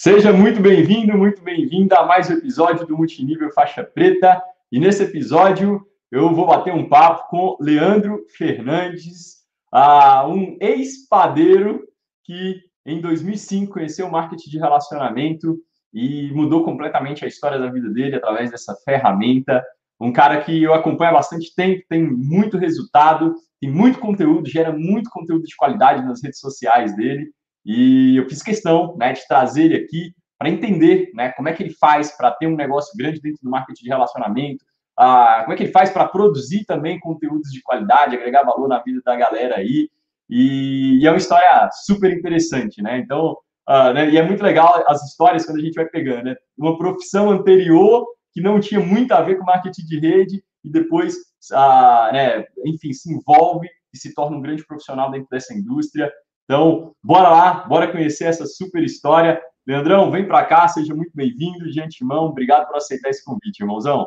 Seja muito bem-vindo, muito bem-vinda a mais um episódio do Multinível Faixa Preta. E nesse episódio eu vou bater um papo com Leandro Fernandes, uh, um ex-padeiro que em 2005 conheceu o marketing de relacionamento e mudou completamente a história da vida dele através dessa ferramenta. Um cara que eu acompanho há bastante tempo, tem muito resultado, tem muito conteúdo, gera muito conteúdo de qualidade nas redes sociais dele. E eu fiz questão né, de trazer ele aqui para entender né, como é que ele faz para ter um negócio grande dentro do marketing de relacionamento, ah, como é que ele faz para produzir também conteúdos de qualidade, agregar valor na vida da galera aí. E, e é uma história super interessante, né? Então, ah, né, e é muito legal as histórias quando a gente vai pegando, né? Uma profissão anterior que não tinha muito a ver com marketing de rede e depois, ah, né, enfim, se envolve e se torna um grande profissional dentro dessa indústria. Então, bora lá, bora conhecer essa super história. Leandrão, vem para cá, seja muito bem-vindo, de antemão. Obrigado por aceitar esse convite, irmãozão.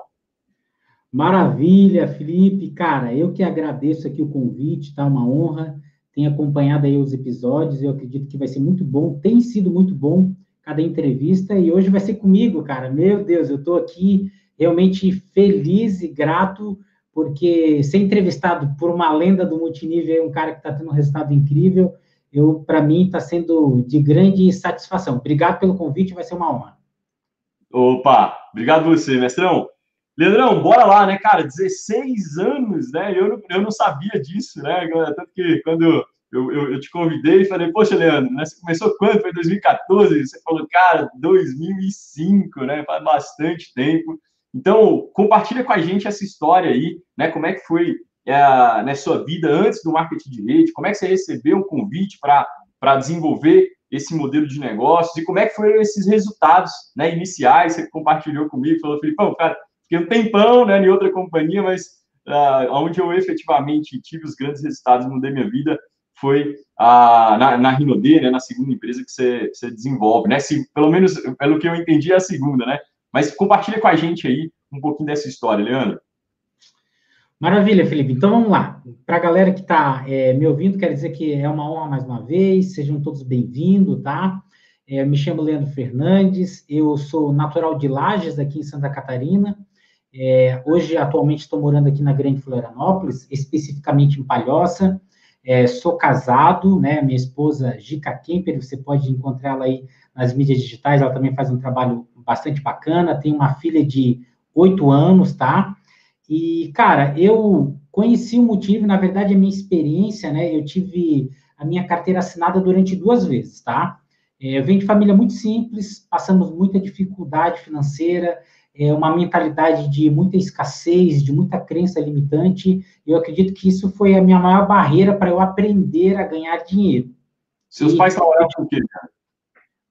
Maravilha, Felipe. Cara, eu que agradeço aqui o convite, tá? Uma honra. Tenho acompanhado aí os episódios, eu acredito que vai ser muito bom. Tem sido muito bom cada entrevista e hoje vai ser comigo, cara. Meu Deus, eu estou aqui realmente feliz e grato porque ser entrevistado por uma lenda do multinível, um cara que está tendo um resultado incrível, eu para mim está sendo de grande satisfação. Obrigado pelo convite, vai ser uma honra. Opa, obrigado você, mestrão. Leandrão, bora lá, né, cara? 16 anos, né? Eu não, eu não sabia disso, né? Tanto que quando eu, eu, eu te convidei falei, poxa, Leandro, né, você começou quando? Foi 2014? Você falou, cara, 2005, né? Faz bastante tempo. Então, compartilha com a gente essa história aí, né? Como é que foi é, né, sua vida antes do marketing de rede? Como é que você recebeu um convite para desenvolver esse modelo de negócios? E como é que foram esses resultados né, iniciais? Você compartilhou comigo, falou, Filipão, cara, fiquei um tempão né, em outra companhia, mas uh, onde eu efetivamente tive os grandes resultados mudei minha vida foi uh, na, na Rinode, né, na segunda empresa que você, você desenvolve, né? Se, pelo menos, pelo que eu entendi, é a segunda, né? Mas compartilha com a gente aí um pouquinho dessa história, Leandro. Maravilha, Felipe. Então vamos lá. Para a galera que está é, me ouvindo, quero dizer que é uma honra mais uma vez, sejam todos bem-vindos, tá? É, me chamo Leandro Fernandes, eu sou natural de Lages, aqui em Santa Catarina. É, hoje, atualmente, estou morando aqui na Grande Florianópolis, especificamente em Palhoça. É, sou casado, né? Minha esposa, Gica Kemper, você pode encontrá-la aí nas mídias digitais, ela também faz um trabalho bastante bacana. Tem uma filha de oito anos, tá? E, cara, eu conheci o motivo, na verdade, a minha experiência, né? Eu tive a minha carteira assinada durante duas vezes, tá? É, eu venho de família muito simples, passamos muita dificuldade financeira, é, uma mentalidade de muita escassez, de muita crença limitante. Eu acredito que isso foi a minha maior barreira para eu aprender a ganhar dinheiro. Seus e, pais trabalhavam com o quê, cara?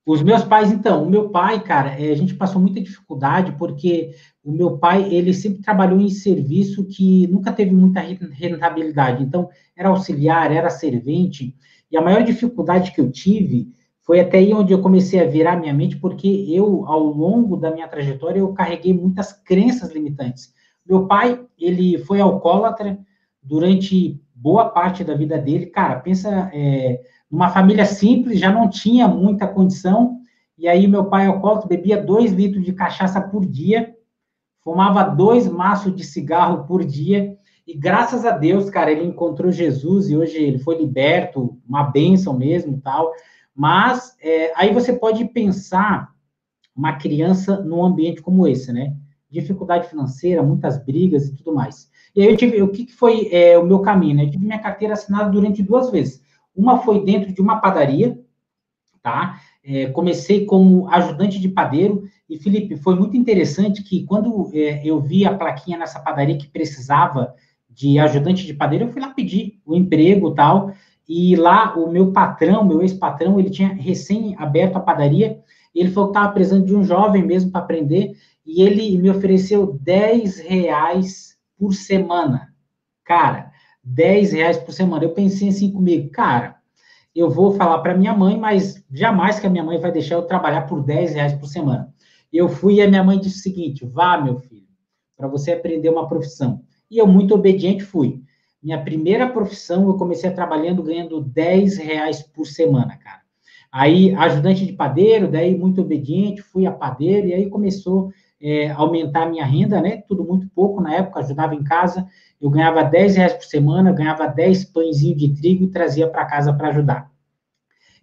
Os meus pais, então, o meu pai, cara, é, a gente passou muita dificuldade porque o meu pai, ele sempre trabalhou em serviço que nunca teve muita rentabilidade. Então, era auxiliar, era servente. E a maior dificuldade que eu tive foi até aí onde eu comecei a virar minha mente, porque eu, ao longo da minha trajetória, eu carreguei muitas crenças limitantes. Meu pai, ele foi alcoólatra durante boa parte da vida dele. Cara, pensa é, numa família simples, já não tinha muita condição. E aí, meu pai alcoólatra bebia dois litros de cachaça por dia fumava dois maços de cigarro por dia, e graças a Deus, cara, ele encontrou Jesus e hoje ele foi liberto, uma bênção mesmo tal. Mas é, aí você pode pensar uma criança num ambiente como esse, né? Dificuldade financeira, muitas brigas e tudo mais. E aí eu tive, o que, que foi é, o meu caminho? Né? Eu tive minha carteira assinada durante duas vezes. Uma foi dentro de uma padaria, tá? É, comecei como ajudante de padeiro e, Felipe, foi muito interessante que quando é, eu vi a plaquinha nessa padaria que precisava de ajudante de padeiro, eu fui lá pedir o emprego tal. E lá o meu patrão, meu ex-patrão, ele tinha recém aberto a padaria. E ele falou que estava precisando de um jovem mesmo para aprender. E ele me ofereceu 10 reais por semana. Cara, 10 reais por semana. Eu pensei assim comigo, cara, eu vou falar para minha mãe, mas jamais que a minha mãe vai deixar eu trabalhar por 10 reais por semana. Eu fui e a minha mãe disse o seguinte: vá, meu filho, para você aprender uma profissão. E eu, muito obediente, fui. Minha primeira profissão, eu comecei trabalhando ganhando 10 reais por semana, cara. Aí, ajudante de padeiro, daí muito obediente, fui a padeiro, e aí começou é, aumentar a minha renda, né? Tudo muito pouco na época, ajudava em casa. Eu ganhava 10 reais por semana, ganhava 10 pãezinhos de trigo e trazia para casa para ajudar.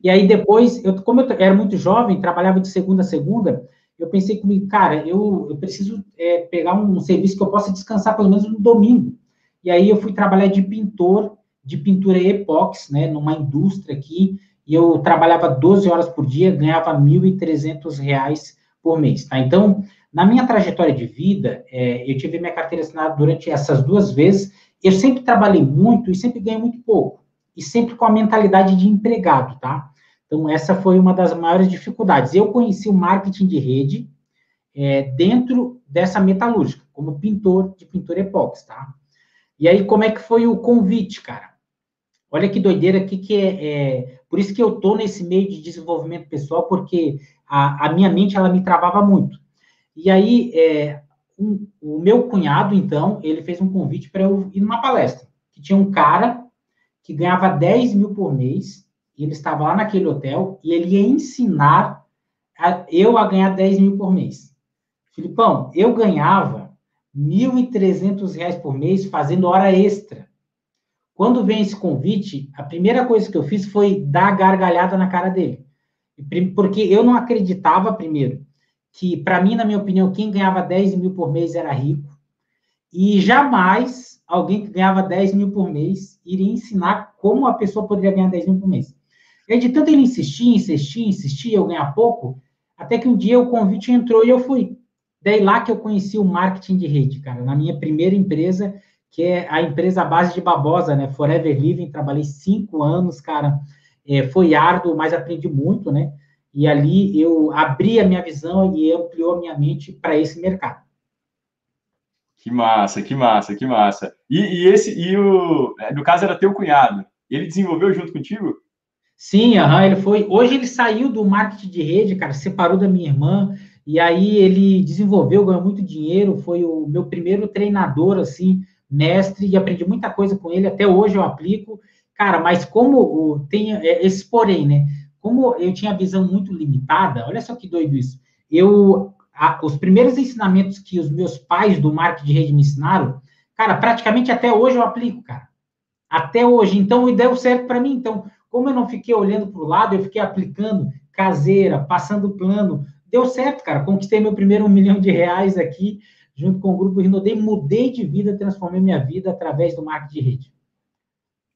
E aí depois, eu, como eu era muito jovem, trabalhava de segunda a segunda, eu pensei comigo, cara, eu, eu preciso é, pegar um, serviço que eu possa descansar pelo menos no domingo. E aí eu fui trabalhar de pintor, de pintura epox, né, numa indústria aqui, e eu trabalhava 12 horas por dia, ganhava R$ 1.300 por mês, tá? Então, na minha trajetória de vida, é, eu tive minha carteira assinada durante essas duas vezes, eu sempre trabalhei muito e sempre ganhei muito pouco, e sempre com a mentalidade de empregado, tá? Então, essa foi uma das maiores dificuldades. Eu conheci o marketing de rede é, dentro dessa metalúrgica, como pintor de pintura epox, tá? E aí, como é que foi o convite, cara? Olha que doideira aqui que é, é, Por isso que eu tô nesse meio de desenvolvimento pessoal, porque a, a minha mente, ela me travava muito. E aí, é, um, o meu cunhado, então, ele fez um convite para eu ir numa palestra, que tinha um cara que ganhava 10 mil por mês, e ele estava lá naquele hotel, e ele ia ensinar a, eu a ganhar 10 mil por mês. Filipão, eu ganhava R$ 1.300 por mês fazendo hora extra. Quando vem esse convite, a primeira coisa que eu fiz foi dar gargalhada na cara dele. Porque eu não acreditava, primeiro, que, para mim, na minha opinião, quem ganhava 10 mil por mês era rico. E jamais alguém que ganhava 10 mil por mês iria ensinar como a pessoa poderia ganhar 10 mil por mês. E de tanto ele insistir, insistir, insistir, eu ganhar pouco, até que um dia o convite entrou e eu fui. Daí lá que eu conheci o marketing de rede, cara, na minha primeira empresa, que é a empresa base de Babosa, né? Forever Living, trabalhei cinco anos, cara. É, foi árduo, mas aprendi muito, né? E ali eu abri a minha visão e ampliou a minha mente para esse mercado. Que massa, que massa, que massa. E, e, esse, e o, é, no caso era teu cunhado, ele desenvolveu junto contigo? Sim, aham, ele foi. Hoje ele saiu do marketing de rede, cara, separou da minha irmã, e aí ele desenvolveu, ganhou muito dinheiro, foi o meu primeiro treinador, assim, mestre, e aprendi muita coisa com ele, até hoje eu aplico. Cara, mas como o, tem é, esse porém, né? Como eu tinha visão muito limitada, olha só que doido isso. Eu, a, os primeiros ensinamentos que os meus pais do marketing de rede me ensinaram, cara, praticamente até hoje eu aplico, cara. Até hoje. Então, deu certo para mim. Então, como eu não fiquei olhando para o lado, eu fiquei aplicando caseira, passando plano. Deu certo, cara. Conquistei meu primeiro um milhão de reais aqui junto com o grupo Rinodei, mudei de vida, transformei minha vida através do marketing de rede.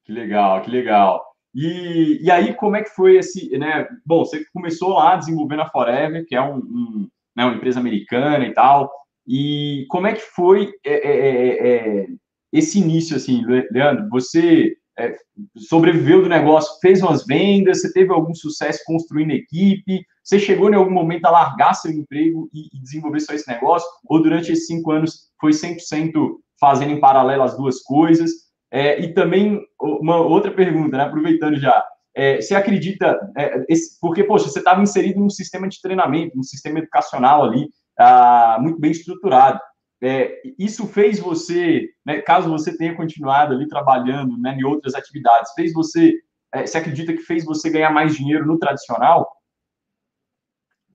Que legal, que legal. E, e aí, como é que foi esse, né? Bom, você começou lá desenvolvendo a Forever, que é um, um né, uma empresa americana e tal. E como é que foi é, é, é, é esse início, assim, Leandro? Você é, sobreviveu do negócio, fez umas vendas, você teve algum sucesso construindo equipe? Você chegou em algum momento a largar seu emprego e, e desenvolver só esse negócio? Ou durante esses cinco anos foi 100% fazendo em paralelo as duas coisas? É, e também, uma outra pergunta, né, aproveitando já, é, você acredita, é, esse, porque, poxa, você estava inserido num sistema de treinamento, num sistema educacional ali, ah, muito bem estruturado. É, isso fez você, né, caso você tenha continuado ali trabalhando né, em outras atividades, fez você, é, você acredita que fez você ganhar mais dinheiro no tradicional?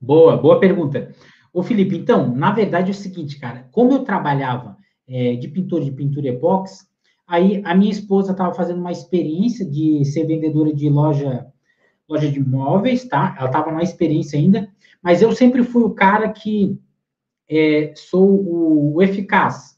Boa, boa pergunta. Ô, Felipe, então, na verdade é o seguinte, cara, como eu trabalhava é, de pintor de pintura epox, aí a minha esposa estava fazendo uma experiência de ser vendedora de loja, loja de móveis, tá? Ela estava na experiência ainda, mas eu sempre fui o cara que é, sou o, o eficaz.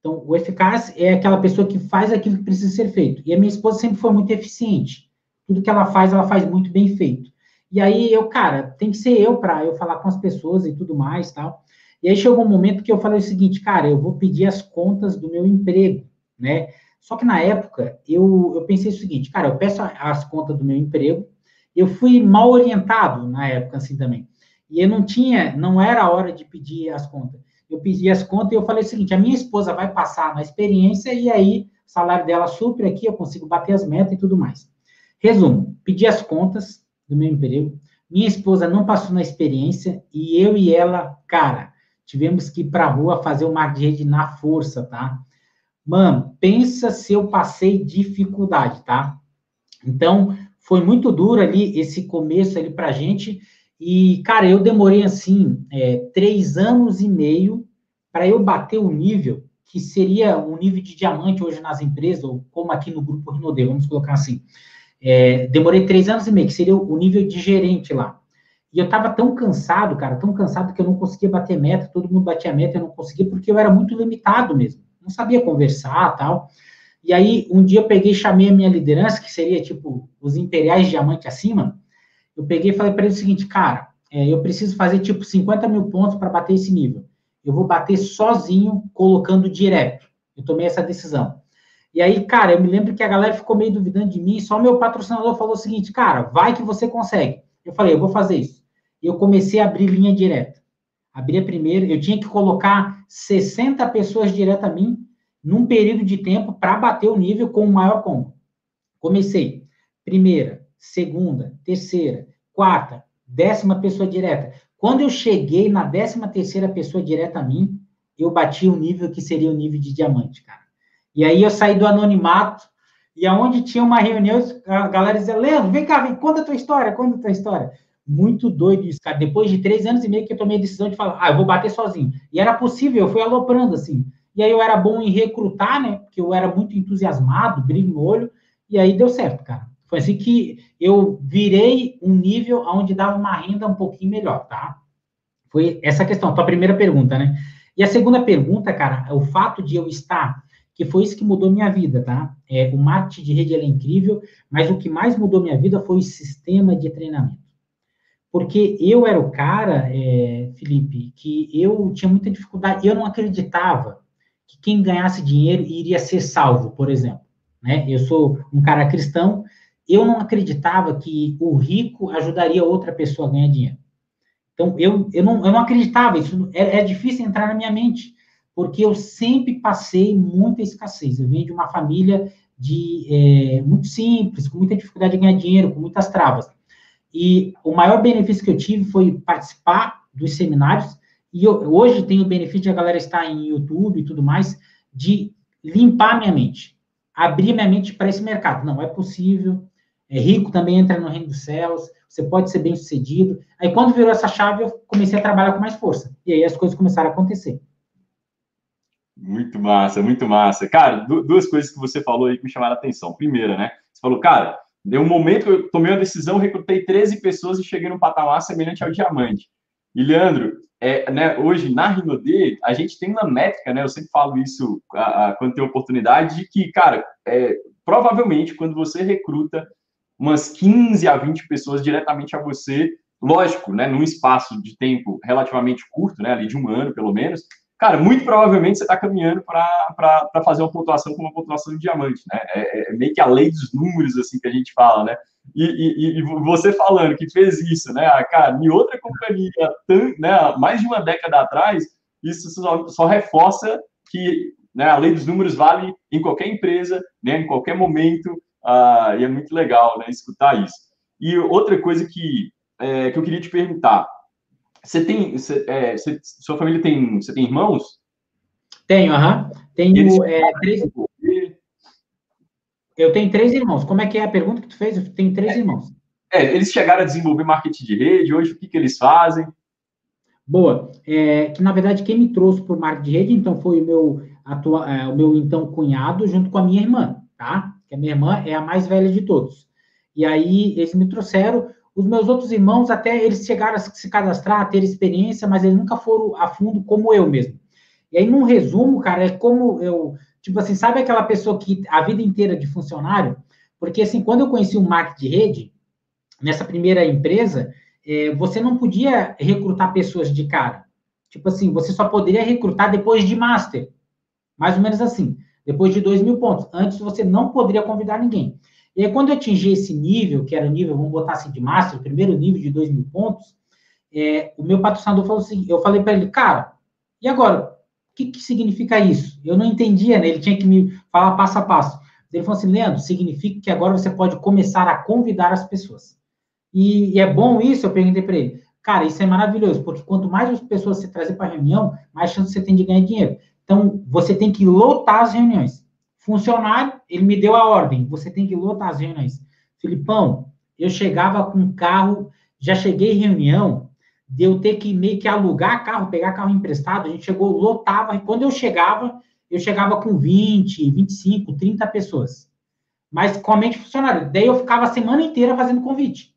Então, o eficaz é aquela pessoa que faz aquilo que precisa ser feito. E a minha esposa sempre foi muito eficiente. Tudo que ela faz, ela faz muito bem feito. E aí eu, cara, tem que ser eu para eu falar com as pessoas e tudo mais, tal. E aí chegou um momento que eu falei o seguinte, cara, eu vou pedir as contas do meu emprego, né? Só que na época eu, eu pensei o seguinte, cara, eu peço as contas do meu emprego. Eu fui mal orientado na época assim também. E eu não tinha, não era a hora de pedir as contas. Eu pedi as contas e eu falei o seguinte: a minha esposa vai passar na experiência e aí o salário dela supre aqui, eu consigo bater as metas e tudo mais. Resumo: pedi as contas, do meu emprego. Minha esposa não passou na experiência e eu e ela, cara, tivemos que ir para a rua fazer o mar de rede na força, tá? Mano, pensa se eu passei dificuldade, tá? Então, foi muito duro ali esse começo ali para a gente. E, cara, eu demorei assim é, três anos e meio para eu bater o nível que seria um nível de diamante hoje nas empresas, ou como aqui no grupo Rinode, vamos colocar assim. É, demorei três anos e meio, que seria o nível de gerente lá. E eu estava tão cansado, cara, tão cansado que eu não conseguia bater meta, todo mundo batia meta, eu não conseguia, porque eu era muito limitado mesmo. Não sabia conversar tal. E aí, um dia eu peguei e chamei a minha liderança, que seria tipo os imperiais diamante acima. Eu peguei e falei para ele o seguinte, cara, é, eu preciso fazer tipo 50 mil pontos para bater esse nível eu vou bater sozinho, colocando direto. Eu tomei essa decisão. E aí, cara, eu me lembro que a galera ficou meio duvidando de mim, só meu patrocinador falou o seguinte, cara, vai que você consegue. Eu falei, eu vou fazer isso. E eu comecei a abrir linha direta. Abri a primeira, eu tinha que colocar 60 pessoas direto a mim, num período de tempo, para bater o nível com o maior combo. Comecei. Primeira, segunda, terceira, quarta, décima pessoa direta. Quando eu cheguei na 13 terceira pessoa direta a mim, eu bati o nível que seria o nível de diamante, cara. E aí eu saí do anonimato, e aonde tinha uma reunião, a galera dizia, Leandro, vem cá, vem, conta a tua história, conta a tua história. Muito doido isso, cara. Depois de três anos e meio que eu tomei a decisão de falar, ah, eu vou bater sozinho. E era possível, eu fui aloprando, assim. E aí eu era bom em recrutar, né? Porque eu era muito entusiasmado, brilho no olho, e aí deu certo, cara. Foi assim que eu virei um nível onde dava uma renda um pouquinho melhor, tá? Foi essa questão, tua primeira pergunta, né? E a segunda pergunta, cara, o fato de eu estar, que foi isso que mudou minha vida, tá? É, o marketing de rede é incrível, mas o que mais mudou minha vida foi o sistema de treinamento. Porque eu era o cara, é, Felipe, que eu tinha muita dificuldade, eu não acreditava que quem ganhasse dinheiro iria ser salvo, por exemplo. Né? Eu sou um cara cristão, eu não acreditava que o rico ajudaria outra pessoa a ganhar dinheiro. Então, eu, eu, não, eu não acreditava, isso é, é difícil entrar na minha mente, porque eu sempre passei muita escassez. Eu venho de uma família de é, muito simples, com muita dificuldade de ganhar dinheiro, com muitas travas. E o maior benefício que eu tive foi participar dos seminários, e eu, hoje tenho o benefício de a galera estar em YouTube e tudo mais, de limpar minha mente, abrir minha mente para esse mercado. Não, é possível, é rico também entra no reino dos céus, você pode ser bem sucedido. Aí quando virou essa chave, eu comecei a trabalhar com mais força. E aí as coisas começaram a acontecer. Muito massa, muito massa. Cara, duas coisas que você falou aí que me chamaram a atenção. Primeira, né? Você falou, cara, deu um momento que eu tomei uma decisão, recrutei 13 pessoas e cheguei num patamar semelhante ao diamante. E, Leandro, é, né, hoje na Rinode, a gente tem uma métrica, né? Eu sempre falo isso a, a, quando tem oportunidade, de que, cara, é, provavelmente quando você recruta umas 15 a 20 pessoas diretamente a você, lógico, né, num espaço de tempo relativamente curto, né, ali de um ano pelo menos, cara, muito provavelmente você está caminhando para fazer uma pontuação com uma pontuação de diamante, né? É, é, meio que a lei dos números, assim, que a gente fala, né? E, e, e você falando que fez isso, né? Ah, cara, em outra companhia, né, mais de uma década atrás, isso só, só reforça que né, a lei dos números vale em qualquer empresa, né, em qualquer momento, ah, e é muito legal né, escutar isso. E outra coisa que, é, que eu queria te perguntar, você tem, você, é, você, sua família tem, você tem irmãos? Tenho, aham. Tenho é, três... Eu tenho três irmãos. Como é que é a pergunta que tu fez? Eu tenho três é, irmãos. É, eles chegaram a desenvolver marketing de rede, hoje o que, que eles fazem? Boa. É, que, na verdade, quem me trouxe para o marketing de rede, então, foi o meu, atua, é, o meu, então, cunhado, junto com a minha irmã, tá? que a minha irmã é a mais velha de todos. E aí eles me trouxeram. Os meus outros irmãos, até eles chegaram a se cadastrar, a ter experiência, mas eles nunca foram a fundo como eu mesmo. E aí, num resumo, cara, é como eu. Tipo assim, sabe aquela pessoa que a vida inteira de funcionário? Porque, assim, quando eu conheci o marketing de rede, nessa primeira empresa, é, você não podia recrutar pessoas de cara. Tipo assim, você só poderia recrutar depois de master. Mais ou menos assim depois de 2 mil pontos. Antes você não poderia convidar ninguém. E aí, quando eu atingi esse nível, que era o nível, vamos botar assim, de master, o primeiro nível de 2 mil pontos, é, o meu patrocinador falou assim, eu falei para ele, cara, e agora? O que, que significa isso? Eu não entendia, né? Ele tinha que me falar passo a passo. Ele falou assim, Leandro, significa que agora você pode começar a convidar as pessoas. E, e é bom isso? Eu perguntei para ele. Cara, isso é maravilhoso, porque quanto mais pessoas você trazer para a reunião, mais chance você tem de ganhar dinheiro. Então, você tem que lotar as reuniões. Funcionário, ele me deu a ordem, você tem que lotar as reuniões. Filipão, eu chegava com carro, já cheguei em reunião, de eu ter que meio que alugar carro, pegar carro emprestado, a gente chegou, lotava, e quando eu chegava, eu chegava com 20, 25, 30 pessoas. Mas com a mente funcionária. Daí eu ficava a semana inteira fazendo convite.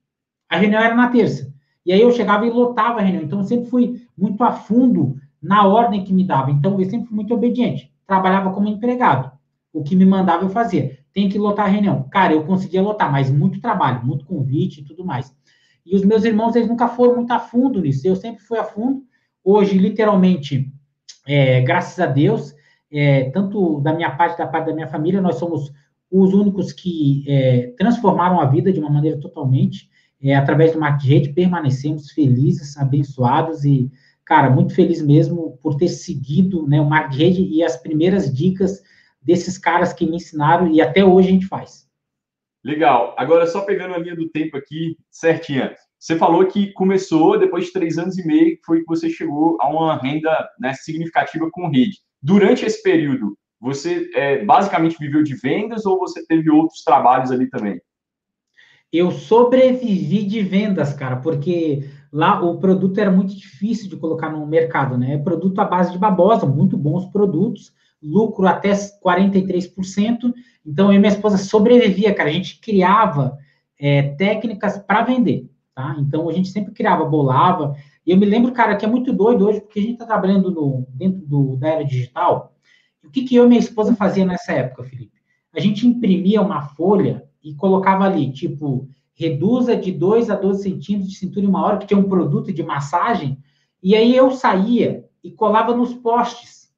A reunião era na terça. E aí eu chegava e lotava a reunião. Então eu sempre fui muito a fundo na ordem que me dava. Então eu sempre fui muito obediente. Trabalhava como empregado. O que me mandava eu fazia. Tem que lotar a reunião. Cara, eu conseguia lotar, mas muito trabalho, muito convite e tudo mais. E os meus irmãos, eles nunca foram muito a fundo nisso. Eu sempre fui a fundo. Hoje, literalmente, é, graças a Deus, é, tanto da minha parte, da parte da minha família, nós somos os únicos que é, transformaram a vida de uma maneira totalmente, é, através do de rede, permanecemos felizes, abençoados e, cara, muito feliz mesmo por ter seguido né, o de rede e as primeiras dicas desses caras que me ensinaram e até hoje a gente faz. Legal. Agora, só pegando a linha do tempo aqui certinha. Você falou que começou, depois de três anos e meio, foi que você chegou a uma renda né, significativa com rede. Durante esse período, você é, basicamente viveu de vendas ou você teve outros trabalhos ali também? Eu sobrevivi de vendas, cara, porque lá o produto era muito difícil de colocar no mercado, né? É produto à base de babosa, muito bons produtos, lucro até 43%. Então, eu e minha esposa sobrevivia, cara. A gente criava é, técnicas para vender, tá? Então, a gente sempre criava, bolava. E eu me lembro, cara, que é muito doido hoje, porque a gente está trabalhando no, dentro do, da era digital. O que, que eu e minha esposa fazia nessa época, Felipe? A gente imprimia uma folha e colocava ali, tipo, reduza de 2 a 12 centímetros de cintura em uma hora, que tinha um produto de massagem. E aí eu saía e colava nos postes.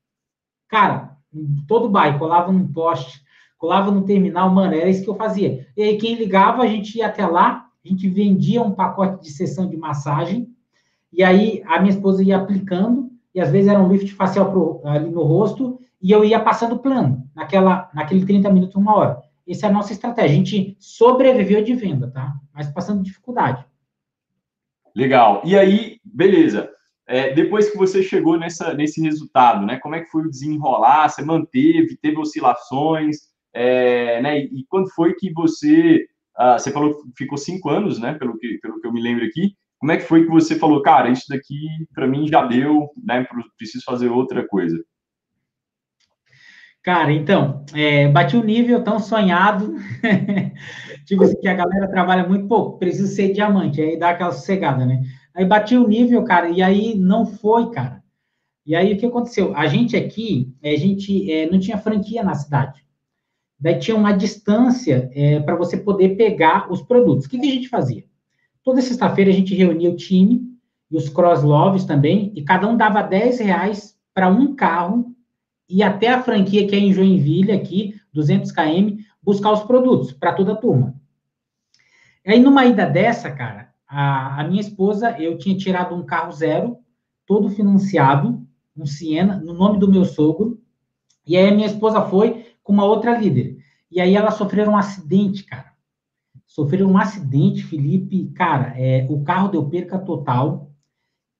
Cara, todo bairro, colava num poste, colava no terminal, mano, era isso que eu fazia. E aí quem ligava, a gente ia até lá, a gente vendia um pacote de sessão de massagem, e aí a minha esposa ia aplicando, e às vezes era um lift facial pro, ali no rosto, e eu ia passando plano, naquela, naquele 30 minutos, uma hora. Essa é a nossa estratégia. A gente sobreviveu de venda, tá? Mas passando dificuldade. Legal. E aí, beleza. É, depois que você chegou nessa, nesse resultado, né? Como é que foi o desenrolar? Você manteve, teve oscilações, é, né? E, e, quando foi que você, ah, você falou que ficou cinco anos, né? Pelo que, pelo que eu me lembro aqui. Como é que foi que você falou, cara, isso daqui para mim já deu, né? Preciso fazer outra coisa. Cara, então, é, bati o um nível tão sonhado, tipo assim, que a galera trabalha muito pouco, preciso ser diamante, aí dá aquela sossegada, né? Aí bati o nível, cara, e aí não foi, cara. E aí o que aconteceu? A gente aqui, a gente é, não tinha franquia na cidade. Daí tinha uma distância é, para você poder pegar os produtos. O que, que a gente fazia? Toda sexta-feira a gente reunia o time e os cross-loves também, e cada um dava 10 reais para um carro e até a franquia que é em Joinville, aqui, 200 km, buscar os produtos para toda a turma. Aí, numa ida dessa, cara, a, a, minha esposa, eu tinha tirado um carro zero, todo financiado, um Siena, no nome do meu sogro, e aí a minha esposa foi com uma outra líder. E aí ela sofreu um acidente, cara. Sofreram um acidente, Felipe, cara, é, o carro deu perca total.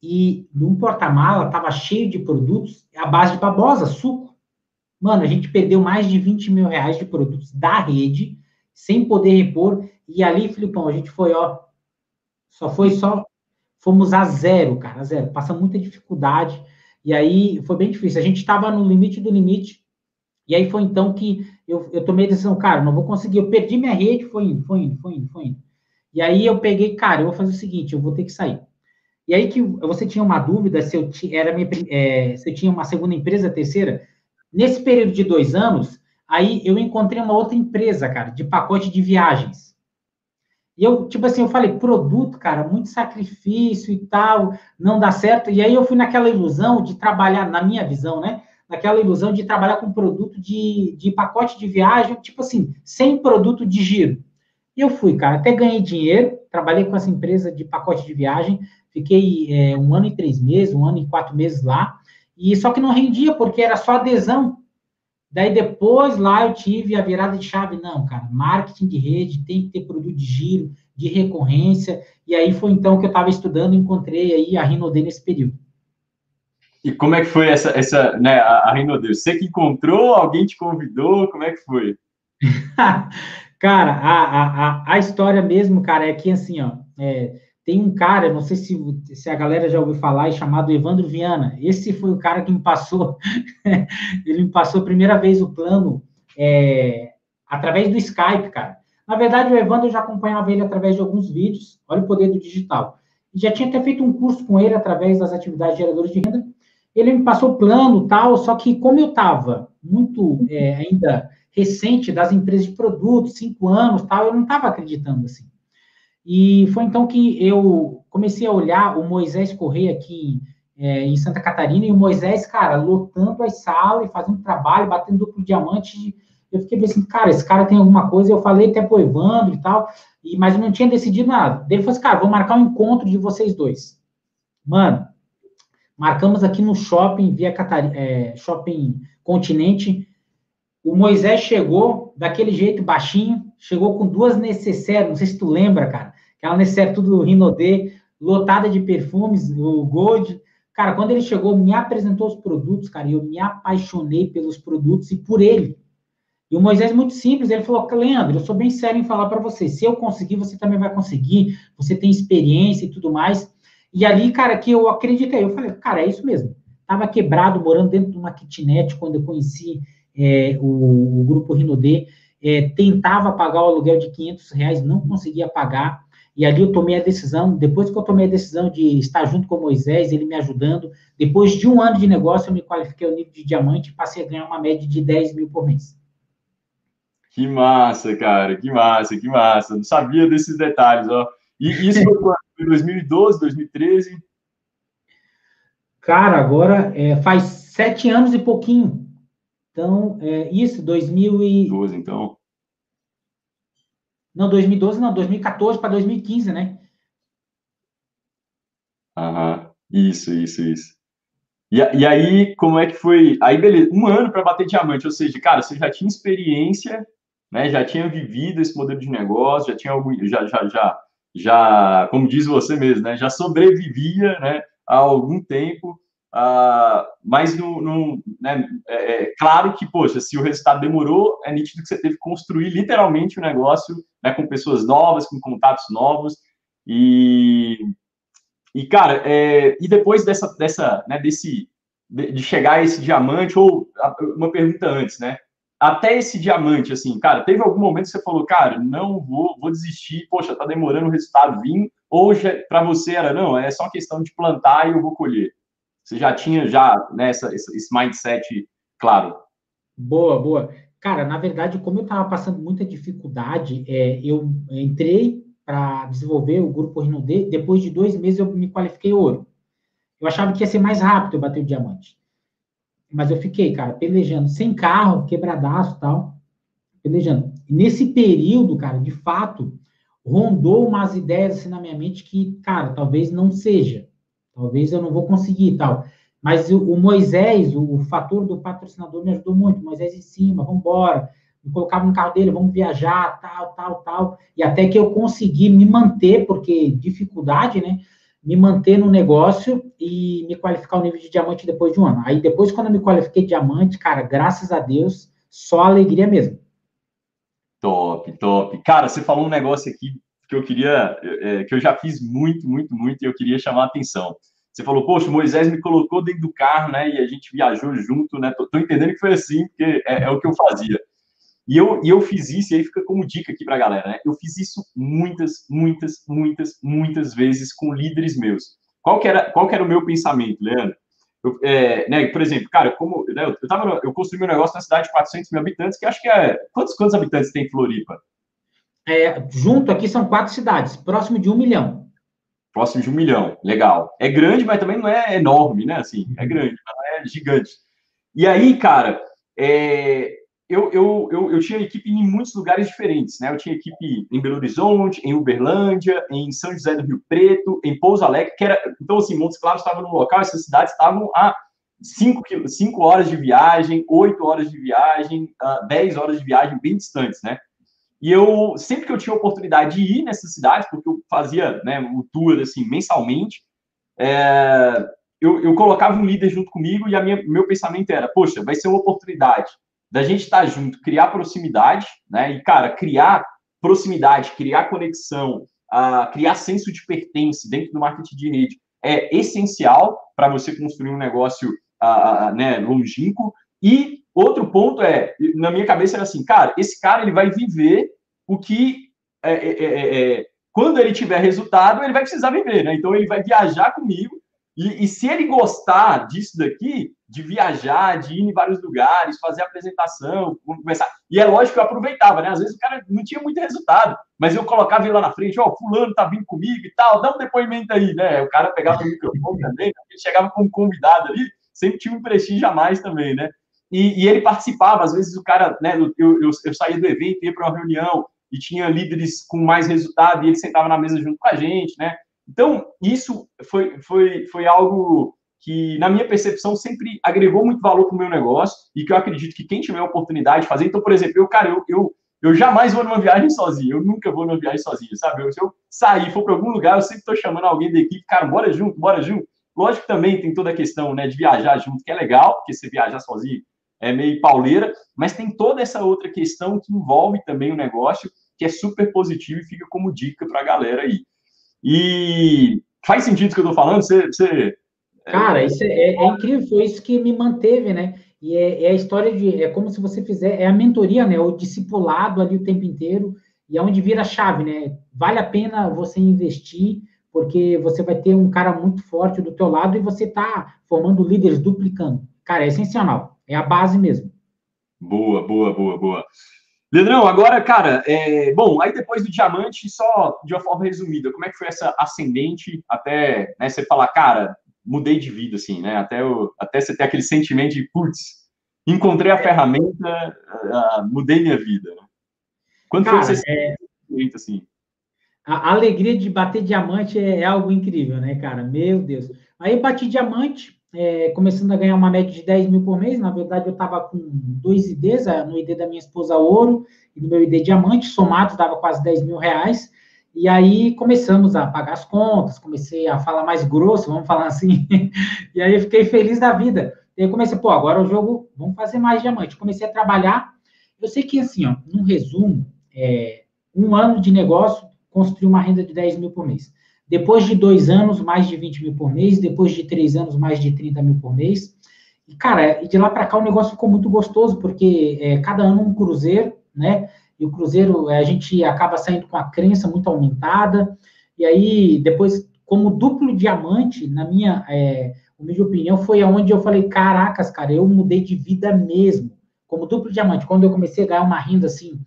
E num porta-mala tava cheio de produtos à base de babosa, suco. Mano, a gente perdeu mais de 20 mil reais de produtos da rede, sem poder repor, e ali, Filipão, a gente foi, ó, só foi só, fomos a zero, cara, a zero, passa muita dificuldade, e aí foi bem difícil, a gente estava no limite do limite, e aí foi então que eu, eu tomei a decisão, cara, não vou conseguir, eu perdi minha rede, foi indo, foi indo, foi indo, foi indo. E aí eu peguei, cara, eu vou fazer o seguinte, eu vou ter que sair. E aí que você tinha uma dúvida se eu, era minha, é, se eu tinha uma segunda empresa, terceira. Nesse período de dois anos, aí eu encontrei uma outra empresa, cara, de pacote de viagens. E eu, tipo assim, eu falei, produto, cara, muito sacrifício e tal, não dá certo. E aí eu fui naquela ilusão de trabalhar, na minha visão, né? naquela ilusão de trabalhar com produto de, de pacote de viagem, tipo assim, sem produto de giro. E eu fui, cara, até ganhei dinheiro, trabalhei com essa empresa de pacote de viagem, fiquei é, um ano e três meses, um ano e quatro meses lá, e só que não rendia, porque era só adesão. Daí depois lá eu tive a virada de chave, não, cara, marketing de rede, tem que ter produto de giro, de recorrência, e aí foi então que eu estava estudando, encontrei aí a Rinode nesse período. E como é que foi essa, essa né, a, a Rinodeu? Você que encontrou, alguém te convidou, como é que foi? Cara, a, a, a história mesmo, cara, é que assim, ó, é, tem um cara, não sei se, se a galera já ouviu falar, chamado Evandro Viana. Esse foi o cara que me passou, ele me passou a primeira vez o plano é, através do Skype, cara. Na verdade, o Evandro eu já acompanhava ele através de alguns vídeos. Olha o poder do digital. Já tinha até feito um curso com ele através das atividades geradoras de renda. Ele me passou o plano tal, só que como eu estava muito é, ainda recente das empresas de produtos, cinco anos tal, eu não estava acreditando assim. E foi então que eu comecei a olhar o Moisés Correia aqui é, em Santa Catarina, e o Moisés, cara, lotando as salas fazendo trabalho, batendo duplo diamante. Eu fiquei pensando, cara, esse cara tem alguma coisa. Eu falei até pro Evandro e tal, e, mas eu não tinha decidido nada. Ele falou assim, cara, vou marcar um encontro de vocês dois. Mano, marcamos aqui no shopping, via Catarina, é, shopping Continente. O Moisés chegou daquele jeito baixinho, chegou com duas necessárias, não sei se tu lembra, cara Aquela necessaire tudo Rinodê, lotada de perfumes, o Gold. Cara, quando ele chegou, me apresentou os produtos, cara, e eu me apaixonei pelos produtos e por ele. E o Moisés, muito simples, ele falou: Leandro, eu sou bem sério em falar para você. Se eu conseguir, você também vai conseguir. Você tem experiência e tudo mais. E ali, cara, que eu acreditei. Eu falei: cara, é isso mesmo. Tava quebrado, morando dentro de uma kitnet quando eu conheci é, o, o, grupo Rinodê. É, tentava pagar o aluguel de 500 reais, não conseguia pagar. E ali eu tomei a decisão, depois que eu tomei a decisão de estar junto com Moisés, ele me ajudando, depois de um ano de negócio, eu me qualifiquei ao nível de diamante e passei a ganhar uma média de 10 mil por mês. Que massa, cara, que massa, que massa. Não sabia desses detalhes, ó. E isso foi quando? 2012, 2013? Cara, agora é, faz sete anos e pouquinho. Então, é, isso, 2012, então. Não, 2012 não, 2014 para 2015, né? Aham, isso, isso, isso. E, e aí, como é que foi? Aí, beleza, um ano para bater diamante, ou seja, cara, você já tinha experiência, né? Já tinha vivido esse modelo de negócio, já tinha algum, já, já, já, já, como diz você mesmo, né? Já sobrevivia, né? Há algum tempo. Uh, mas no, no né, é, é, claro que, poxa, se o resultado demorou, é nítido que você teve que construir literalmente o negócio né, com pessoas novas, com contatos novos. E, e cara, é, e depois dessa, dessa né, desse, de, de chegar a esse diamante, ou uma pergunta antes, né? Até esse diamante, assim, cara, teve algum momento que você falou, cara, não vou, vou desistir, poxa, tá demorando o resultado vir, ou para você era, não, é só questão de plantar e eu vou colher. Você já tinha já né, esse mindset claro? Boa, boa. Cara, na verdade, como eu estava passando muita dificuldade, é, eu entrei para desenvolver o grupo Rinode. Depois de dois meses, eu me qualifiquei ouro. Eu achava que ia ser mais rápido eu bater o diamante. Mas eu fiquei, cara, pelejando, sem carro, quebradaço tal, pelejando. Nesse período, cara, de fato, rondou umas ideias assim na minha mente que, cara, talvez não seja. Talvez eu não vou conseguir e tal. Mas o, o Moisés, o, o, fator do patrocinador me ajudou muito. O Moisés em cima, vamos embora. Me colocava no carro dele, vamos viajar, tal, tal, tal. E até que eu consegui me manter, porque dificuldade, né? Me manter no negócio e me qualificar ao nível de diamante depois de um ano. Aí depois, quando eu me qualifiquei diamante, cara, graças a Deus, só alegria mesmo. Top, top. Cara, você falou um negócio aqui que eu queria, é, que eu já fiz muito, muito, muito, e eu queria chamar a atenção. Você falou, poxa, Moisés me colocou dentro do carro, né? E a gente viajou junto, né? Tô, tô entendendo que foi assim, porque é, é, o que eu fazia. E eu, e eu fiz isso, e aí fica como dica aqui para galera, né? Eu fiz isso muitas, muitas, muitas, muitas vezes com líderes meus. Qual que era, qual que era o meu pensamento, Leandro? Eu, é, né, por exemplo, cara, como né, eu, tava, eu construí meu negócio na cidade de 400 mil habitantes, que acho que é. Quantos, quantos habitantes tem Floripa? É, junto aqui são quatro cidades, próximo de um milhão. Próximo de um milhão, legal. É grande, mas também não é enorme, né? Assim, é grande, mas não é gigante. E aí, cara, é, eu, eu, eu, eu, tinha equipe em muitos lugares diferentes, né? Eu tinha equipe em Belo Horizonte, em Uberlândia, em São José do Rio Preto, em Pouso Alegre, que era... Então, assim, Montes Claros estava no local, essas cidades estavam a 5 cinco horas de viagem, 8 horas de viagem, uh, 10 horas de viagem, bem distantes, né? E eu, sempre que eu tinha oportunidade de ir nessas cidades, porque eu fazia né, o tour assim, mensalmente, é, eu, eu, colocava um líder junto comigo e a minha, meu pensamento era, poxa, vai ser uma oportunidade da gente estar junto, criar proximidade, né? E, cara, criar proximidade, criar conexão, uh, criar senso de pertence dentro do marketing de rede é essencial para você construir um negócio uh, né, longínquo. E outro ponto é, na minha cabeça era assim, cara, esse cara ele vai viver o que é, é, é, é quando ele tiver resultado, ele vai precisar viver, né? Então ele vai viajar comigo e, e, se ele gostar disso daqui, de viajar, de ir em vários lugares, fazer apresentação, conversar. E é lógico que eu aproveitava, né? Às vezes o cara não tinha muito resultado, mas eu colocava ele lá na frente, ó, oh, fulano tá vindo comigo e tal, dá um depoimento aí, né? O cara pegava o microfone também, né? ele chegava como convidado ali, sempre tinha um prestígio a mais também, né? E, e ele participava, às vezes o cara, né? Eu, eu, eu saía do evento, ia para uma reunião e tinha líderes com mais resultado e ele sentava na mesa junto com a gente, né? Então, isso foi, foi, foi algo que, na minha percepção, sempre agregou muito valor para o meu negócio e que eu acredito que quem tiver a oportunidade de fazer. Então, por exemplo, eu, cara, eu, eu, eu jamais vou numa viagem sozinho, eu nunca vou numa viagem sozinho, sabe? Eu, se eu sair, for para algum lugar, eu sempre estou chamando alguém da equipe, cara, bora junto, bora junto. Lógico que também tem toda a questão né, de viajar junto, que é legal, porque você viajar sozinho é meio pauleira, mas tem toda essa outra questão que envolve também o negócio, que é super positivo e fica como dica para a galera aí. E faz sentido o que eu estou falando? Você, você, Cara, isso é, é, é, incrível, foi isso que me manteve, né? E é, é, a história de. É como se você fizer. É a mentoria, né? O discipulado ali o tempo inteiro. E é onde vira a chave, né? Vale a pena você investir, porque você vai ter um cara muito forte do teu lado e você está formando líderes duplicando. Cara, é essencial. É a base mesmo. Boa, boa, boa, boa. Leandrão, agora, cara, é, bom, aí depois do diamante, só de uma forma resumida, como é que foi essa ascendente até né, você falar, cara, mudei de vida, assim, né? Até, o, até você ter aquele sentimento de, putz, encontrei a ferramenta, uh, mudei minha vida. Né? Quando cara, foi esse é... sentimento, assim? A alegria de bater diamante é, é, algo incrível, né, cara? Meu Deus. Aí bati diamante, é, começando a ganhar uma média de 10 mil por mês. Na verdade, eu estava com dois IDs, no ID da minha esposa ouro e no meu ID diamante, somados dava quase 10 mil reais. E aí começamos a pagar as contas, comecei a falar mais grosso, vamos falar assim. e aí eu fiquei feliz da vida. E aí comecei, pô, agora o jogo, vamos fazer mais diamante. Comecei a trabalhar. Eu sei que, assim, ó, num resumo, é, um ano de negócio construiu uma renda de 10 mil por mês. Depois de dois anos, mais de 20 mil por mês. Depois de três anos, mais de 30 mil por mês. E, cara, de lá para cá o negócio ficou muito gostoso, porque é, cada ano um cruzeiro, né? E o cruzeiro, é, a gente acaba saindo com a crença muito aumentada. E aí, depois, como duplo diamante, na minha é, humilde opinião, foi onde eu falei: caracas, cara, eu mudei de vida mesmo. Como duplo diamante, quando eu comecei a ganhar uma renda assim,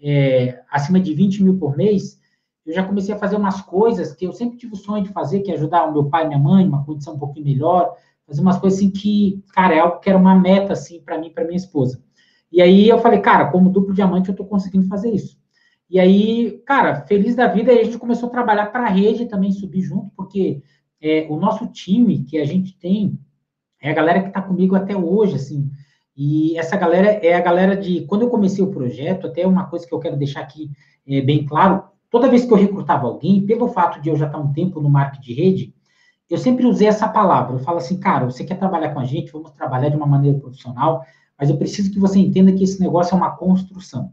é, acima de 20 mil por mês, eu já comecei a fazer umas coisas que eu sempre tive o sonho de fazer, que é ajudar o meu pai e minha mãe, uma condição um pouquinho melhor, fazer umas coisas assim que, cara, é algo que era uma meta, assim, para mim para minha esposa. E aí eu falei, cara, como duplo diamante eu estou conseguindo fazer isso. E aí, cara, feliz da vida, a gente começou a trabalhar para a rede também subir junto, porque é, o nosso time que a gente tem é a galera que está comigo até hoje, assim. E essa galera é a galera de. Quando eu comecei o projeto, até uma coisa que eu quero deixar aqui é, bem claro: Toda vez que eu recrutava alguém, pelo fato de eu já estar um tempo no marketing de rede, eu sempre usei essa palavra. Eu falo assim, cara, você quer trabalhar com a gente, vamos trabalhar de uma maneira profissional, mas eu preciso que você entenda que esse negócio é uma construção.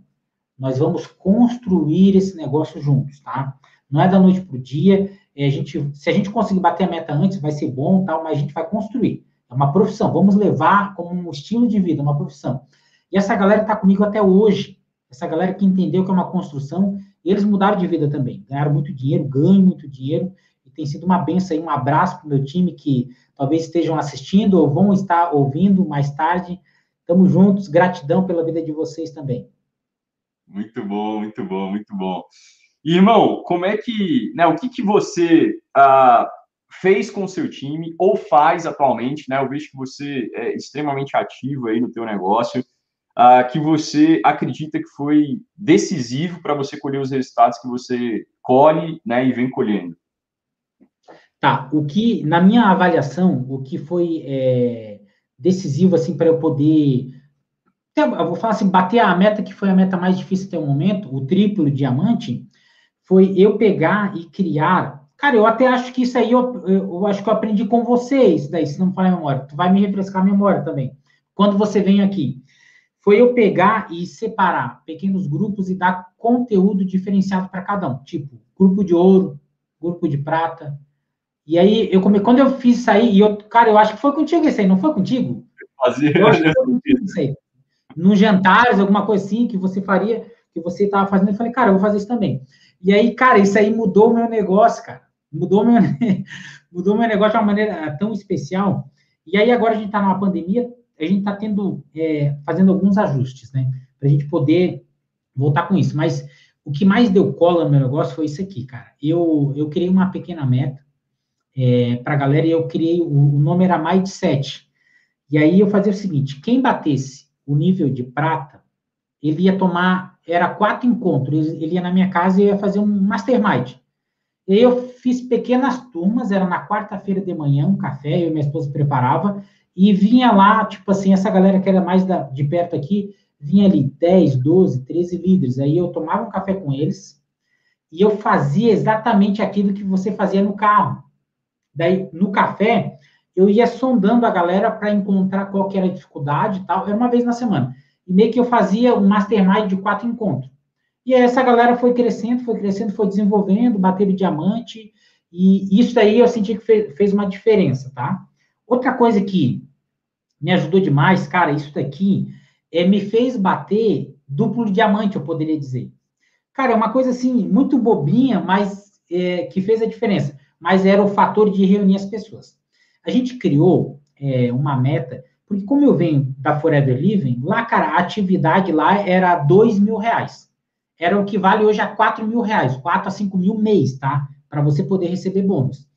Nós vamos construir esse negócio juntos, tá? Não é da noite para o dia. É a gente, se a gente conseguir bater a meta antes, vai ser bom, tal, mas a gente vai construir. É uma profissão. Vamos levar como um estilo de vida, uma profissão. E essa galera está comigo até hoje. Essa galera que entendeu que é uma construção e eles mudaram de vida também, ganharam muito dinheiro, ganham muito dinheiro, e tem sido uma benção aí, um abraço para o meu time que talvez estejam assistindo ou vão estar ouvindo mais tarde. Estamos juntos, gratidão pela vida de vocês também. Muito bom, muito bom, muito bom. Irmão, como é que, né, o que, que você ah, fez com o seu time ou faz atualmente, né? Eu vejo que você é extremamente ativo aí no teu negócio que você acredita que foi decisivo para você colher os resultados que você colhe né, e vem colhendo? Tá, o que, na minha avaliação, o que foi é, decisivo, assim, para eu poder, eu vou falar assim, bater a meta que foi a meta mais difícil até o momento, o triplo diamante, foi eu pegar e criar, cara, eu até acho que isso aí, eu, eu acho que eu aprendi com vocês, daí, se não me falar a memória, tu vai me refrescar a memória também, quando você vem aqui, foi eu pegar e separar pequenos grupos e dar conteúdo diferenciado para cada um, tipo grupo de ouro, grupo de prata. E aí eu come... quando eu fiz isso aí, e eu, cara, eu acho que foi contigo isso aí, não foi contigo? Fazia. Eu acho que foi contigo isso aí. Num jantares, alguma coisa assim que você faria, que você estava fazendo, eu falei, cara, eu vou fazer isso também. E aí, cara, isso aí mudou o meu negócio, cara. Mudou meu, mudou meu negócio de uma maneira tão especial. E aí agora a gente está numa pandemia, a gente está tendo, é, fazendo alguns ajustes, né? Para a gente poder voltar com isso. Mas o que mais deu cola no meu negócio foi isso aqui, cara. Eu, eu criei uma pequena meta é, para a galera e eu criei, o, o nome era 7. E aí eu fazia o seguinte, quem batesse o nível de prata, ele ia tomar, era quatro encontros, ele ia na minha casa e ia fazer um mastermind. E aí eu fiz pequenas turmas, era na quarta-feira de manhã, um café, eu e minha esposa preparava, e vinha lá, tipo assim, essa galera que era mais da, de perto aqui, vinha ali 10, 12, 13 líderes. Aí eu tomava um café com eles e eu fazia exatamente aquilo que você fazia no carro. Daí, no café, eu ia sondando a galera para encontrar qual que era a dificuldade e tal. Era uma vez na semana. E meio que eu fazia um mastermind de quatro encontros. E aí essa galera foi crescendo, foi crescendo, foi desenvolvendo, batendo diamante. E isso daí eu senti que fez uma diferença, tá? Outra coisa que me ajudou demais, cara, isso daqui é, me fez bater duplo diamante, eu poderia dizer. Cara, é uma coisa assim, muito bobinha, mas é, que fez a diferença. Mas era o fator de reunir as pessoas. A gente criou é, uma meta, porque como eu venho da Forever Living, lá, cara, a atividade lá era dois mil reais. Era o que vale hoje a quatro mil reais, quatro a cinco mil mês, tá? Para você poder receber bônus.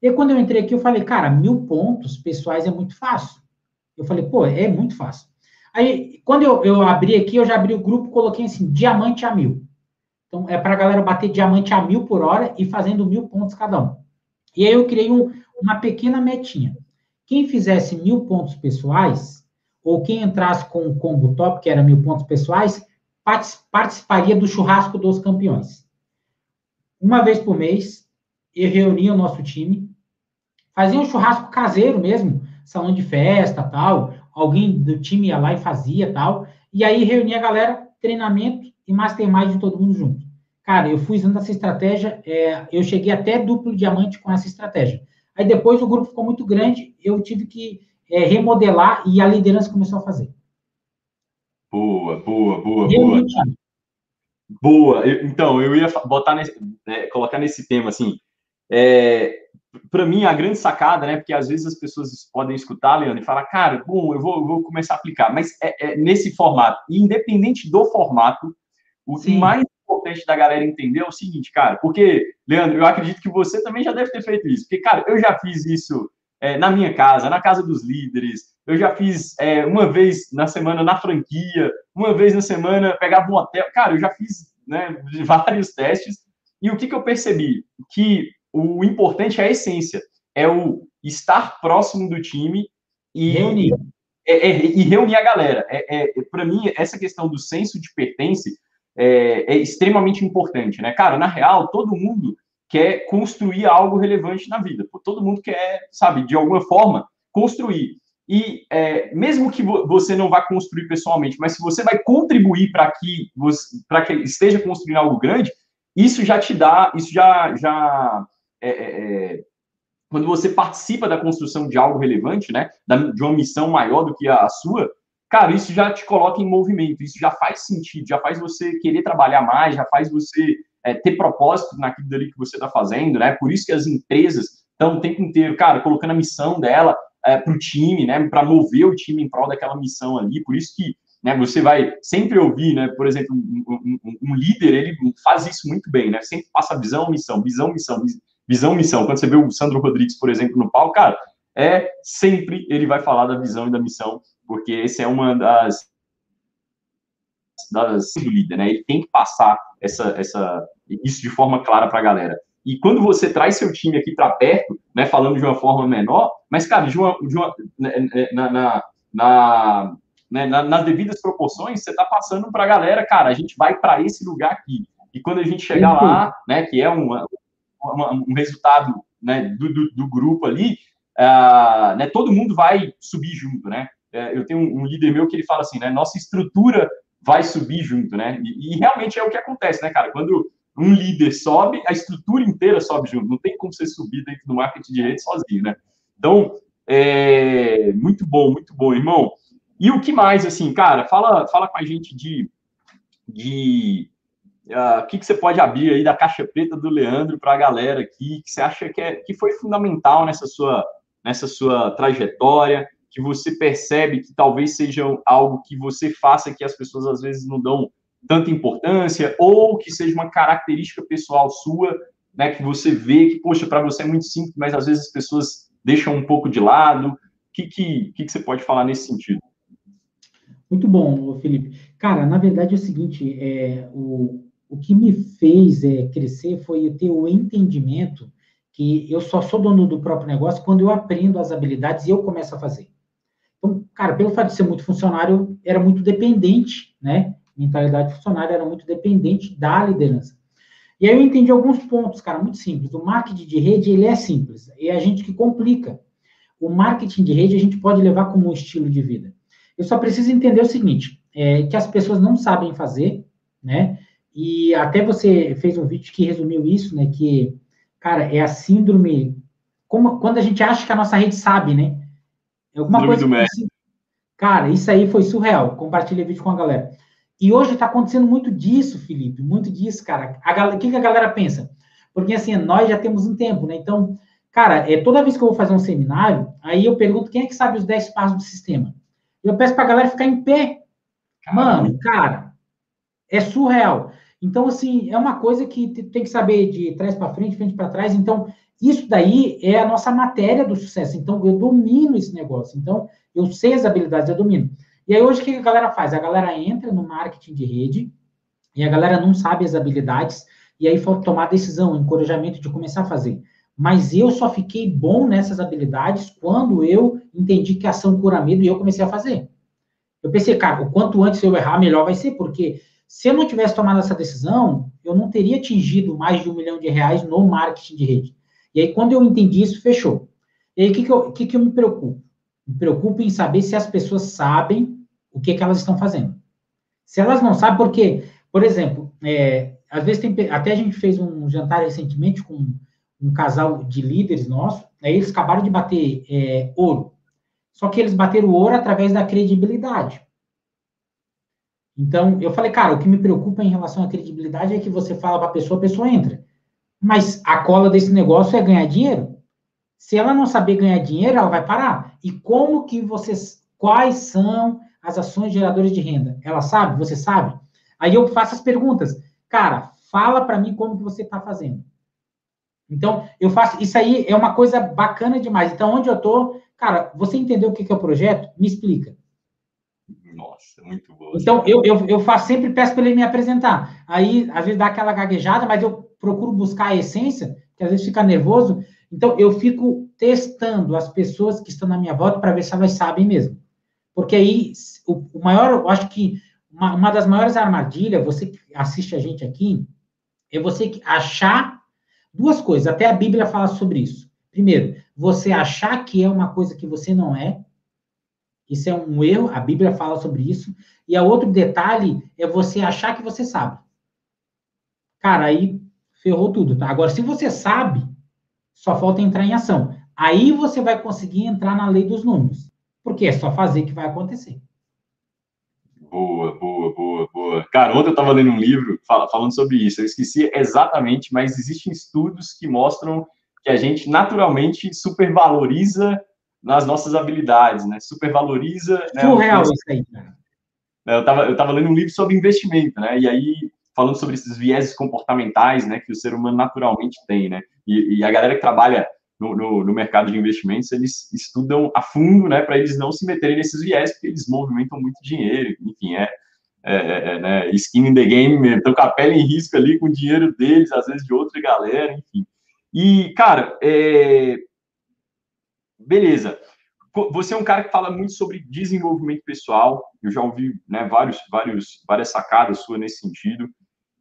E quando eu entrei aqui, eu falei, cara, mil pontos pessoais é muito fácil. Eu falei, pô, é muito fácil. Aí, quando eu, eu abri aqui, eu já abri o grupo, coloquei assim, diamante a mil. Então, é para a galera bater diamante a mil por hora e fazendo mil pontos cada um. E aí eu criei um, uma pequena metinha. Quem fizesse mil pontos pessoais, ou quem entrasse com o combo top, que era mil pontos pessoais, participaria do churrasco dos campeões. Uma vez por mês, eu reunia o nosso time, fazia um churrasco caseiro mesmo, salão de festa, tal, alguém do time ia lá e fazia, tal, e aí reunia a galera, treinamento e mastermind de todo mundo junto. Cara, eu fui usando essa estratégia, é, eu cheguei até duplo diamante com essa estratégia. Aí depois o grupo ficou muito grande, eu tive que é, remodelar e a liderança começou a fazer. Boa, boa, boa, boa. Boa. Eu, então, eu ia botar nesse, né, colocar nesse tema assim. É, para mim, a grande sacada, né? Porque às vezes as pessoas podem escutar, Leandro, e falar, cara, bom, eu vou, eu vou começar a aplicar, mas é, é, nesse formato. E independente do formato, o Sim. mais importante da galera entender é o seguinte, cara, porque, Leandro, eu acredito que você também já deve ter feito isso, porque, cara, eu já fiz isso é, na minha casa, na casa dos líderes, eu já fiz é, uma vez na semana na franquia, uma vez na semana pegava um hotel, cara, eu já fiz né, vários testes, e o que, que eu percebi? Que o importante é a essência, é o estar próximo do time e reunir, é, é, e reunir a galera. É, é Para mim, essa questão do senso de pertence é, é, extremamente importante, né? Cara, na real, todo mundo quer construir algo relevante na vida. Todo mundo quer, sabe, de alguma forma, construir. E é, mesmo que você não vá construir pessoalmente, mas se você vai contribuir para que, para que esteja construindo algo grande, isso já te dá, isso já, já é, é, é, quando você participa da construção de algo relevante, né, de uma missão maior do que a sua, cara, isso já te coloca em movimento, isso já faz sentido, já faz você querer trabalhar mais, já faz você é, ter propósito naquilo dali que você está fazendo, né? Por isso que as empresas estão o tempo inteiro, cara, colocando a missão dela é, para o time, né? Para mover o time em prol daquela missão ali. Por isso que né, você vai sempre ouvir, né? Por exemplo, um, um, um líder, ele faz isso muito bem, né? Sempre passa visão, missão, visão, missão, missão. Quando você vê o Sandro Rodrigues, por exemplo, no palco, cara, é sempre ele vai falar da visão e da missão, porque esse é uma das das do líder, né? Ele tem que passar essa, essa isso de forma clara para a galera. E quando você traz seu time aqui para perto, né, falando de uma forma menor, mas cara, de uma, de uma né, né, na, na, na, né, nas devidas proporções, você está passando para a galera, cara, a gente vai para esse lugar aqui. E quando a gente chegar lá, né, que é uma, uma, um resultado né, do, do, do, grupo ali, uh, né, todo mundo vai subir junto, né? é, eu tenho um, líder meu que ele fala assim, né? Nossa estrutura vai subir junto, né? E, e, realmente é o que acontece, né, cara? Quando um líder sobe, a estrutura inteira sobe junto. Não tem como você subir dentro do marketing de rede sozinho, né? Então, é, muito bom, muito bom, irmão. E o que mais, assim, cara, fala, fala com a gente de, de uh, o que, que você pode abrir aí da caixa preta do Leandro para a galera aqui, que você acha que, é, que foi fundamental nessa sua, nessa sua trajetória, que você percebe que talvez seja algo que você faça que as pessoas às vezes não dão tanta importância, ou que seja uma característica pessoal sua, né, que você vê que, poxa, para você é muito simples, mas às vezes as pessoas deixam um pouco de lado. O que, que, que, que você pode falar nesse sentido? Muito bom, Felipe. Cara, na verdade é o seguinte, é, o, o que me fez é, crescer foi ter o entendimento que eu só sou dono do próprio negócio quando eu aprendo as habilidades e eu começo a fazer. Então, cara, pelo fato de ser muito funcionário, era muito dependente, né? Mentalidade funcionária era muito dependente da liderança. E aí eu entendi alguns pontos, cara, muito simples. O marketing de rede, ele é simples, é a gente que complica. O marketing de rede a gente pode levar como um estilo de vida. Eu só preciso entender o seguinte, é, que as pessoas não sabem fazer, né? E até você fez um vídeo que resumiu isso, né? Que, cara, é a síndrome. Como, quando a gente acha que a nossa rede sabe, né? É alguma síndrome coisa. Assim, cara, isso aí foi surreal. Compartilha o vídeo com a galera. E hoje está acontecendo muito disso, Felipe, muito disso, cara. O que, que a galera pensa? Porque assim, nós já temos um tempo, né? Então, cara, é, toda vez que eu vou fazer um seminário, aí eu pergunto quem é que sabe os 10 passos do sistema. Eu peço para a galera ficar em pé. Mano, cara, é surreal. Então, assim, é uma coisa que tem que saber de trás para frente, frente para trás. Então, isso daí é a nossa matéria do sucesso. Então, eu domino esse negócio. Então, eu sei as habilidades, eu domino. E aí, hoje, o que a galera faz? A galera entra no marketing de rede e a galera não sabe as habilidades, e aí falta tomar decisão, encorajamento de começar a fazer. Mas eu só fiquei bom nessas habilidades quando eu entendi que ação cura medo e eu comecei a fazer. Eu pensei, cara, o quanto antes eu errar, melhor vai ser, porque se eu não tivesse tomado essa decisão, eu não teria atingido mais de um milhão de reais no marketing de rede. E aí, quando eu entendi isso, fechou. E aí, o que, que, eu, que, que eu me preocupo? Me preocupo em saber se as pessoas sabem o que, que elas estão fazendo. Se elas não sabem, porque, por exemplo, é, às vezes tem. Até a gente fez um jantar recentemente com um casal de líderes nossos, aí eles acabaram de bater é, ouro. Só que eles bateram ouro através da credibilidade. Então, eu falei, cara, o que me preocupa em relação à credibilidade é que você fala para a pessoa, a pessoa entra. Mas a cola desse negócio é ganhar dinheiro. Se ela não saber ganhar dinheiro, ela vai parar. E como que vocês, quais são as ações geradoras de renda? Ela sabe? Você sabe? Aí eu faço as perguntas. Cara, fala para mim como que você está fazendo. Então, eu faço. Isso aí é uma coisa bacana demais. Então, onde eu estou, cara, você entendeu o que é o projeto? Me explica. Nossa, muito bom. Então, eu, eu, eu faço sempre, peço para ele me apresentar. Aí, às vezes, dá aquela gaguejada, mas eu procuro buscar a essência, que às vezes fica nervoso. Então, eu fico testando as pessoas que estão na minha volta para ver se elas sabem mesmo. Porque aí, o, o maior, eu acho que uma, uma das maiores armadilhas, você que assiste a gente aqui, é você achar duas coisas. Até a Bíblia fala sobre isso. Primeiro, você achar que é uma coisa que você não é. Isso é um erro, a Bíblia fala sobre isso. E a outro detalhe é você achar que você sabe. Cara, aí ferrou tudo, tá? Agora, se você sabe, só falta entrar em ação. Aí você vai conseguir entrar na lei dos números. Porque é só fazer que vai acontecer. Boa, boa, boa, boa. Cara, ontem eu estava lendo um livro falando sobre isso. Eu esqueci exatamente, mas existem estudos que mostram que a gente naturalmente supervaloriza nas nossas habilidades, né? Supervaloriza. Né, Surreal isso aí. Eu estava eu tava lendo um livro sobre investimento, né? E aí falando sobre esses vieses comportamentais, né, que o ser humano naturalmente tem, né? E, e a galera que trabalha no, no, no, mercado de investimentos, eles estudam a fundo, né, para eles não se meterem nesses viés, porque eles movimentam muito dinheiro, enfim, é, é, é, é né, skin in the game, estão com a pele em risco ali com o dinheiro deles, às vezes de outra galera, enfim. E, cara, é... beleza. Você é um cara que fala muito sobre desenvolvimento pessoal, eu já ouvi né, vários, vários, várias sacadas suas nesse sentido.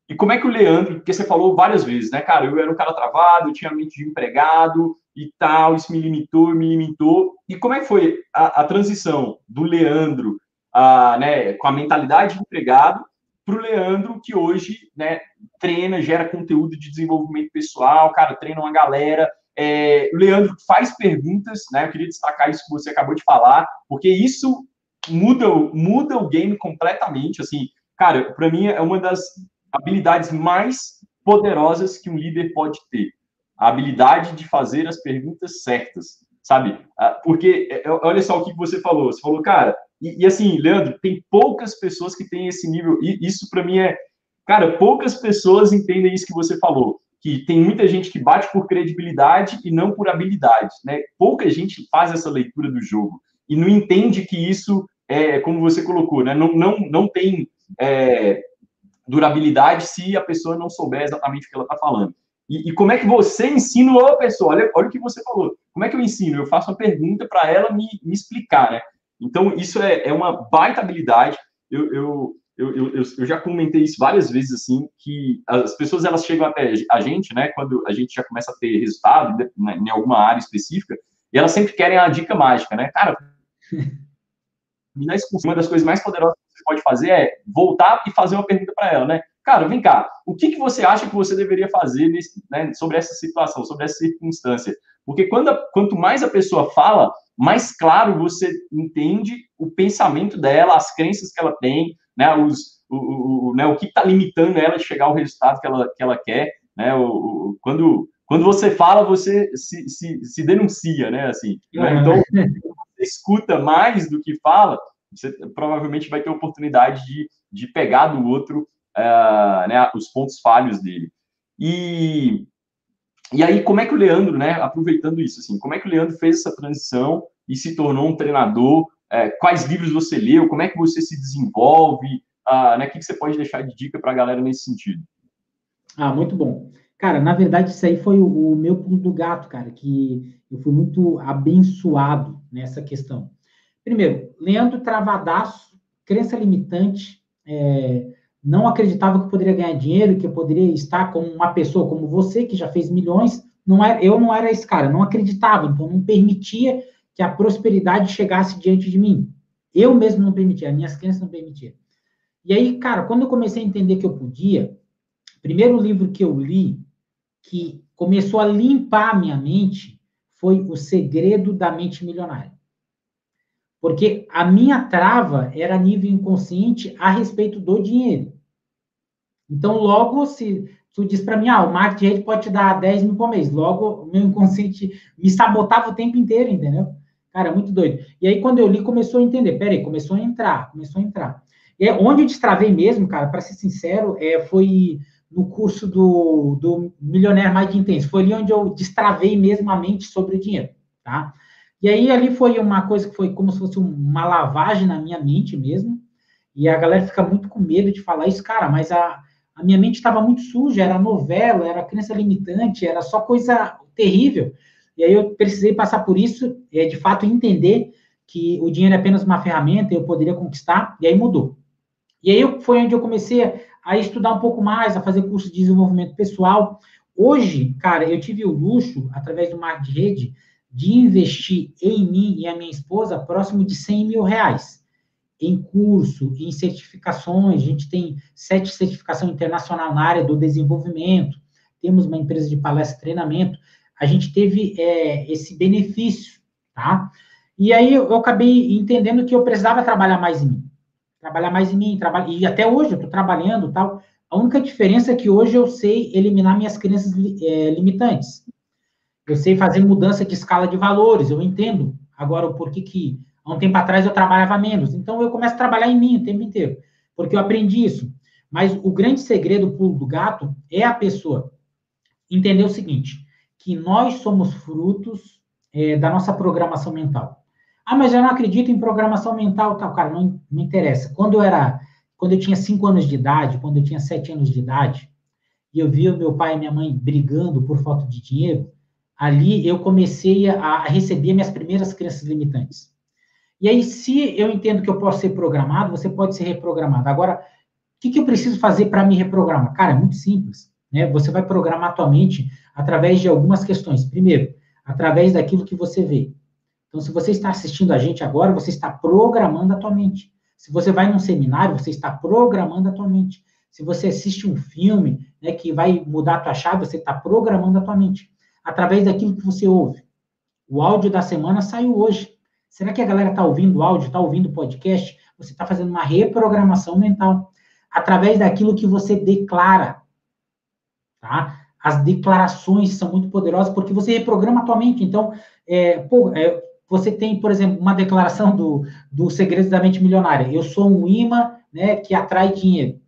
E como é que o Leandro, porque você falou várias vezes, né, cara, eu era um cara travado, eu tinha mente de empregado e tal, isso me limitou, me limitou. e como é que foi a, a transição do Leandro a, né, com a mentalidade de empregado para o Leandro, que hoje né, treina, gera conteúdo de desenvolvimento pessoal, cara, treina uma galera. É, Leandro faz perguntas, né? Eu queria destacar isso que você acabou de falar, porque isso muda, muda o game completamente. Assim, cara, para mim é uma das habilidades mais poderosas que um líder pode ter. A habilidade de fazer as perguntas certas, sabe? Ah, porque, é, é, olha só o que você falou. Você falou, cara, e, e assim, Leandro, tem poucas pessoas que têm esse nível, e isso para mim é, cara, poucas pessoas entendem isso que você falou que tem muita gente que bate por credibilidade e não por habilidade, né? Pouca gente faz essa leitura do jogo e não entende que isso é, como você colocou, né? Não, não, não tem é, durabilidade se a pessoa não souber exatamente o que ela está falando. E, e, como é que você ensina a pessoa? Olha, olha o que você falou. Como é que eu ensino? Eu faço uma pergunta para ela me, me explicar, né? Então, isso é, é uma baita habilidade. Eu, eu, eu, eu, eu, já comentei isso várias vezes, assim, que as pessoas, elas chegam até a gente, né, quando a gente já começa a ter resultado né, em alguma área específica, e elas sempre querem a dica mágica, né? Cara, uma das coisas mais poderosas que você pode fazer é voltar e fazer uma pergunta para ela, né? Cara, vem cá, o que, que você acha que você deveria fazer nesse, né, sobre essa situação, sobre essa circunstância? Porque quando a, quanto mais a pessoa fala, mais claro você entende o pensamento dela, as crenças que ela tem, né, os, o, o, né, o que está limitando ela de chegar ao resultado que ela, que ela quer, né, o, o quando, quando você fala, você se, se, se denuncia, né, assim, né? então, você escuta mais do que fala, você provavelmente vai ter oportunidade de, de pegar do outro uh, né, os pontos falhos dele. E, e aí, como é que o Leandro, né, aproveitando isso, assim, como é que o Leandro fez essa transição e se tornou um treinador? É, quais livros você leu? Como é que você se desenvolve? Uh, né, o que, que você pode deixar de dica para a galera nesse sentido? Ah, muito bom. Cara, na verdade, isso aí foi o, o meu pulo do gato, cara, que eu fui muito abençoado nessa questão. Primeiro, Leandro Travadaço, crença limitante, é, não acreditava que poderia ganhar dinheiro, que eu poderia estar com uma pessoa como você, que já fez milhões. Não era, eu não era esse cara, não acreditava, então não permitia que a prosperidade chegasse diante de mim. Eu mesmo não permitia, as minhas crenças não permitiam. E aí, cara, quando eu comecei a entender que eu podia, primeiro livro que eu li, que começou a limpar a minha mente, foi O Segredo da Mente Milionária. Porque a minha trava era a nível inconsciente a respeito do dinheiro. Então, logo, se tu diz para mim, ah, o marketing rede pode te dar 10 mil por mês, logo, meu inconsciente me sabotava o tempo inteiro, entendeu? Cara, muito doido. E aí, quando eu li, começou a entender. Peraí, começou a entrar, começou a entrar. E onde eu destravei mesmo, cara, para ser sincero, é, foi no curso do, do Milionário Mais Intenso. Foi ali onde eu destravei mesmo a mente sobre o dinheiro, tá? E aí ali foi uma coisa que foi como se fosse uma lavagem na minha mente mesmo. E a galera fica muito com medo de falar isso, cara, mas a, a minha mente estava muito suja, era novela, era crença limitante, era só coisa terrível. E aí eu precisei passar por isso, é, de fato entender que o dinheiro é apenas uma ferramenta, eu poderia conquistar, e aí mudou. E aí foi onde eu comecei a estudar um pouco mais, a fazer curso de desenvolvimento pessoal. Hoje, cara, eu tive o luxo, através do marketing de rede, de investir em mim e a minha esposa próximo de 100 mil reais em curso, em certificações. A gente tem sete certificação internacional na área do desenvolvimento. Temos uma empresa de palestra e treinamento. A gente teve é, esse benefício, tá? E aí eu, eu acabei entendendo que eu precisava trabalhar mais em mim trabalhar mais em mim, trabalhar, e até hoje eu estou trabalhando tal. A única diferença é que hoje eu sei eliminar minhas crenças é, limitantes. Eu sei fazer mudança de escala de valores, eu entendo agora o porquê que há um tempo atrás eu trabalhava menos. Então eu começo a trabalhar em mim o tempo inteiro, porque eu aprendi isso. Mas o grande segredo pulo do gato é a pessoa entender o seguinte, que nós somos frutos é, da nossa programação mental. Ah, mas eu não acredito em programação mental, tal, cara, não, não interessa. Quando eu era, quando eu tinha 5 anos de idade, quando eu tinha 7 anos de idade, e eu via meu pai e minha mãe brigando por falta de dinheiro, ali eu comecei a, receber minhas primeiras crenças limitantes. E aí, se eu entendo que eu posso ser programado, você pode ser reprogramado. Agora, o que, que eu preciso fazer para me reprogramar? Cara, é muito simples. Né? Você vai programar tua mente através de algumas questões. Primeiro, através daquilo que você vê. Então, se você está assistindo a gente agora, você está programando a tua mente. Se você vai num seminário, você está programando a tua mente. Se você assiste um filme né, que vai mudar a tua chave, você está programando a tua mente. Através daquilo que você ouve. O áudio da semana saiu hoje. Será que a galera está ouvindo o áudio, está ouvindo o podcast? Você está fazendo uma reprogramação mental. Através daquilo que você declara. Tá? As declarações são muito poderosas porque você reprograma a tua mente. Então, é, pô, é, você tem, por exemplo, uma declaração do, do Segredos da Mente Milionária. Eu sou um imã né, que atrai dinheiro.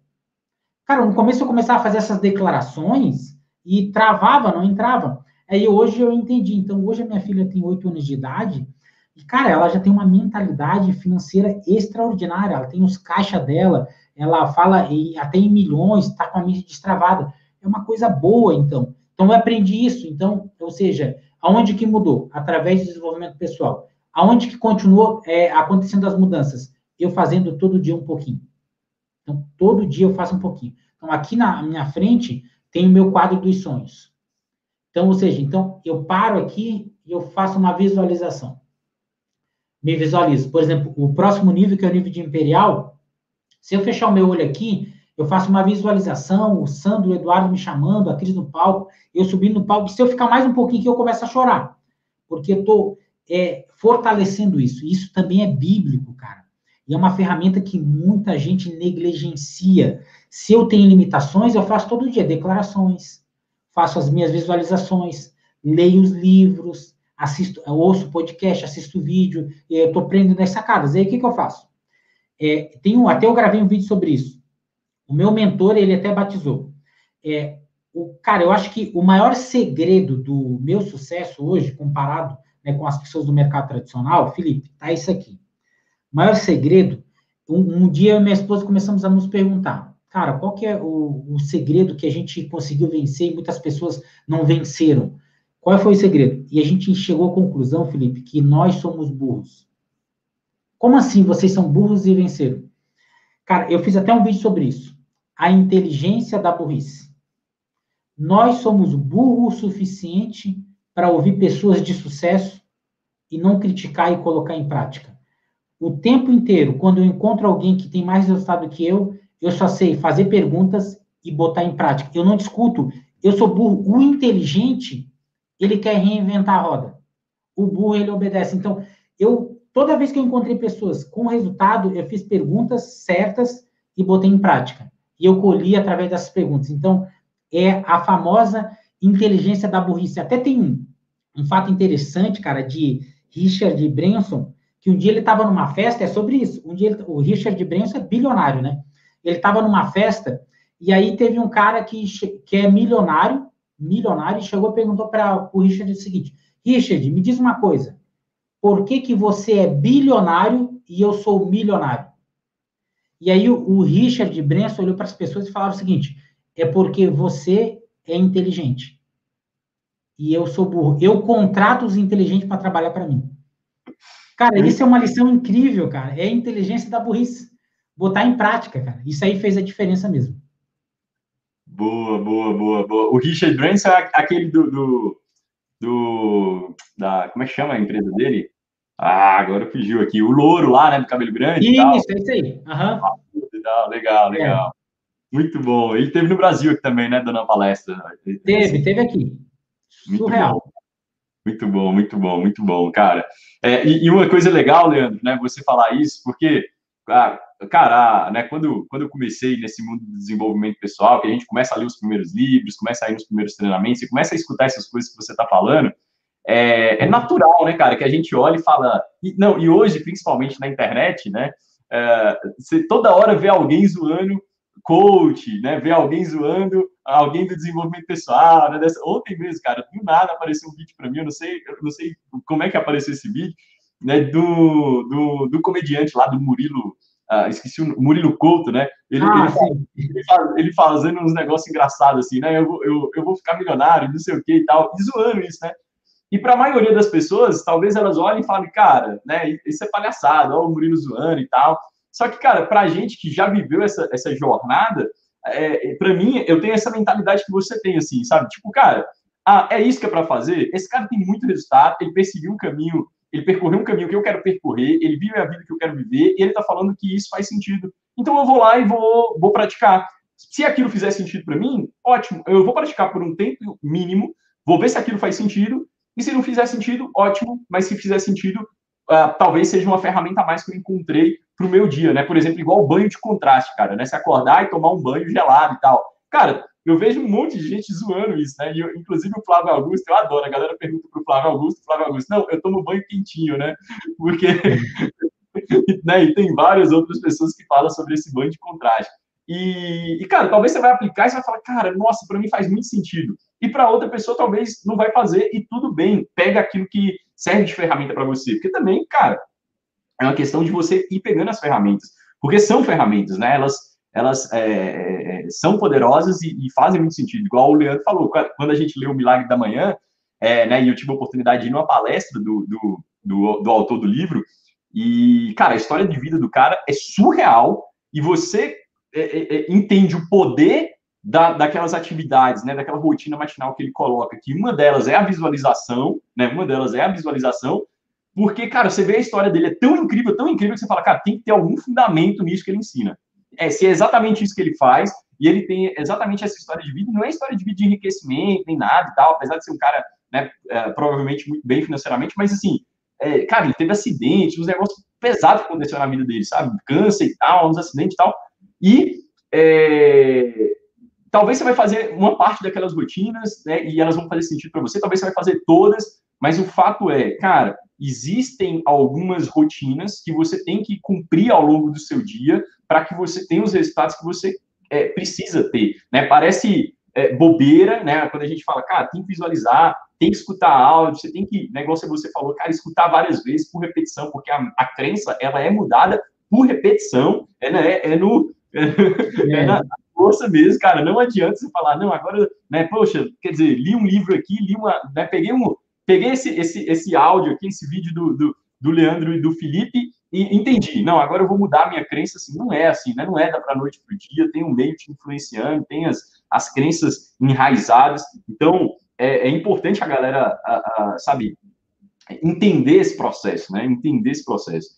Cara, no começo eu começava a fazer essas declarações e travava, não entrava. Aí hoje eu entendi. Então, hoje a minha filha tem oito anos de idade e, cara, ela já tem uma mentalidade financeira extraordinária. Ela tem os caixas dela, ela fala em, até em milhões, está com a mente destravada. É uma coisa boa, então. Então, eu aprendi isso. Então, ou seja, Aonde que mudou? Através do desenvolvimento pessoal. Aonde que continuou é, acontecendo as mudanças? Eu fazendo todo dia um pouquinho. Então, todo dia eu faço um pouquinho. Então, aqui na minha frente tem o meu quadro dos sonhos. Então, ou seja, então eu paro aqui e eu faço uma visualização. Me visualizo. Por exemplo, o próximo nível, que é o nível de imperial, se eu fechar o meu olho aqui, eu faço uma visualização, o Sandro, o Eduardo me chamando, a Cris no palco, eu subindo no palco. Se eu ficar mais um pouquinho que eu começo a chorar, porque eu estou é, fortalecendo isso. Isso também é bíblico, cara. E é uma ferramenta que muita gente negligencia. Se eu tenho limitações, eu faço todo dia declarações, faço as minhas visualizações, leio os livros, assisto, ouço podcast, assisto vídeo, eu estou aprendendo as sacadas. Aí o que, que eu faço? É, tenho, até eu gravei um vídeo sobre isso. O meu mentor, ele até batizou. É, o, cara, eu acho que o maior segredo do meu sucesso hoje, comparado né, com as pessoas do mercado tradicional, Felipe, tá isso aqui. O maior segredo, um, um dia eu e minha esposa começamos a nos perguntar, cara, qual que é o, o segredo que a gente conseguiu vencer e muitas pessoas não venceram? Qual foi o segredo? E a gente chegou à conclusão, Felipe, que nós somos burros. Como assim vocês são burros e venceram? Cara, eu fiz até um vídeo sobre isso a inteligência da burrice. Nós somos burro o suficiente para ouvir pessoas de sucesso e não criticar e colocar em prática. O tempo inteiro, quando eu encontro alguém que tem mais resultado que eu, eu só sei fazer perguntas e botar em prática. Eu não discuto. Eu sou burro. O inteligente, ele quer reinventar a roda. O burro, ele obedece. Então, eu toda vez que eu encontrei pessoas com resultado, eu fiz perguntas certas e botei em prática e eu colhi através dessas perguntas. Então, é a famosa inteligência da burrice. Até tem um, um fato interessante, cara, de Richard Branson, que um dia ele estava numa festa, é sobre isso. Um dia ele, o Richard Branson é bilionário, né? Ele estava numa festa e aí teve um cara que, que é milionário, milionário, e chegou e perguntou para o Richard o seguinte: Richard, me diz uma coisa. Por que, que você é bilionário e eu sou milionário? E aí o, o Richard Branson olhou para as pessoas e falou o seguinte: é porque você é inteligente. E eu sou burro. Eu contrato os inteligentes para trabalhar para mim. Cara, isso é uma lição incrível, cara. É a inteligência da burrice. Botar em prática, cara. Isso aí fez a diferença mesmo. Boa, boa, boa, boa. O Richard Branson é aquele do, do, do da, como é que chama a empresa dele? Ah, agora fugiu aqui. O louro lá, né? Do cabelo grande. Isso, é isso aí. Uhum. Legal, legal, legal. É. Muito bom. Ele teve no Brasil aqui também, né? Dando uma palestra. Teve, teve aqui. Muito Surreal. Bom. Muito bom, muito bom, muito bom, cara. É, e, e, uma coisa legal, Leandro, né? Você falar isso, porque, ah, cara, né? Quando, quando eu comecei nesse mundo do desenvolvimento pessoal, que a gente começa a ler os primeiros livros, começa a ir nos primeiros treinamentos, e começa a escutar essas coisas que você está falando, é, é, natural, né, cara, que a gente olha e fala. E, não, e hoje, principalmente na internet, né? É, você toda hora vê alguém zoando coach, né? Vê alguém zoando alguém do desenvolvimento pessoal, né? Dessa, ontem mesmo, cara, do nada apareceu um vídeo para mim, eu não sei, eu não sei como é que apareceu esse vídeo, né? Do, do, do comediante lá do Murilo, uh, esqueci o Murilo Couto, né? Ele, ah, ele, ele, faz, ele, fazendo uns negócios engraçados assim, né? Eu, eu, eu vou ficar milionário, não sei o que e tal, e zoando isso, né? E para a maioria das pessoas, talvez elas olhem e falem, cara, né, isso é palhaçada, ó, o Murilo zoando e tal. Só que, cara, para a gente que já viveu essa, essa jornada, é, para mim, eu tenho essa mentalidade que você tem, assim, sabe? Tipo, cara, ah, é isso que é para fazer? Esse cara tem muito resultado, ele perseguiu um caminho ele percorreu um caminho que eu quero percorrer, ele vive a vida que eu quero viver, e ele está falando que isso faz sentido. Então eu vou lá e vou, vou praticar. Se aquilo fizer sentido para mim, ótimo. Eu vou praticar por um tempo mínimo, vou ver se aquilo faz sentido, e se não fizer sentido, ótimo. Mas se fizer sentido, uh, talvez seja uma ferramenta a mais que eu encontrei para o meu dia, né? Por exemplo, igual banho de contraste, cara, né? Se acordar e tomar um banho gelado e tal. Cara, eu vejo um monte de gente zoando isso, né? E eu, inclusive o Flávio Augusto, eu adoro. A galera pergunta pro Flávio Augusto, Flávio Augusto, não, eu tomo banho quentinho, né? Porque. né, e tem várias outras pessoas que falam sobre esse banho de contraste. E, e, cara, talvez você vai aplicar e você vai falar, cara, nossa, para mim faz muito sentido. E para outra pessoa talvez não vai fazer, e tudo bem, pega aquilo que serve de ferramenta para você. Porque também, cara, é uma questão de você ir pegando as ferramentas. Porque são ferramentas, né? Elas elas é, é, é, são poderosas e, e, fazem muito sentido. Igual o Leandro falou, quando a gente lê o Milagre da Manhã, é, né, e eu tive a oportunidade de ir numa palestra do, do, do, do, autor do livro, e, cara, a história de vida do cara é surreal, e você é, é, entende o poder da, daquelas atividades, né, daquela rotina matinal que ele coloca, que uma delas é a visualização, né, uma delas é a visualização, porque, cara, você vê a história dele, é tão incrível, tão incrível, que você fala, cara, tem que ter algum fundamento nisso que ele ensina é, se é exatamente isso que ele faz, e ele tem exatamente essa história de vida, não é história de vida de enriquecimento, nem nada e tal, apesar de ser um cara, né, é, provavelmente muito bem financeiramente, mas assim, é, cara, ele teve acidente, uns negócios pesados que aconteceram na vida dele, sabe? Câncer e tal, uns acidentes e tal, e é, talvez você vai fazer uma parte daquelas rotinas, né, e elas vão fazer sentido para você, talvez você vai fazer todas, mas o fato é, cara, existem algumas rotinas que você tem que cumprir ao longo do seu dia para que você tenha os resultados que você é, precisa ter. Né? Parece é, bobeira, né? Quando a gente fala, cara, tem que visualizar, tem que escutar áudio, você tem que, negócio que você falou, cara, escutar várias vezes por repetição, porque a, a crença ela é mudada por repetição, é, né, é no é, é na força mesmo, cara. Não adianta você falar, não, agora, né, poxa, quer dizer, li um livro aqui, li uma, né, peguei um, peguei esse, esse, esse áudio aqui, esse vídeo do, do, do Leandro e do Felipe e entendi. Não, agora eu vou mudar a minha crença. Assim, não é assim, né? Não é da para noite para o dia. Tem um meio te influenciando, tem as, as crenças enraizadas. Então, é, é importante a galera, a, a, sabe, entender esse processo, né? Entender esse processo.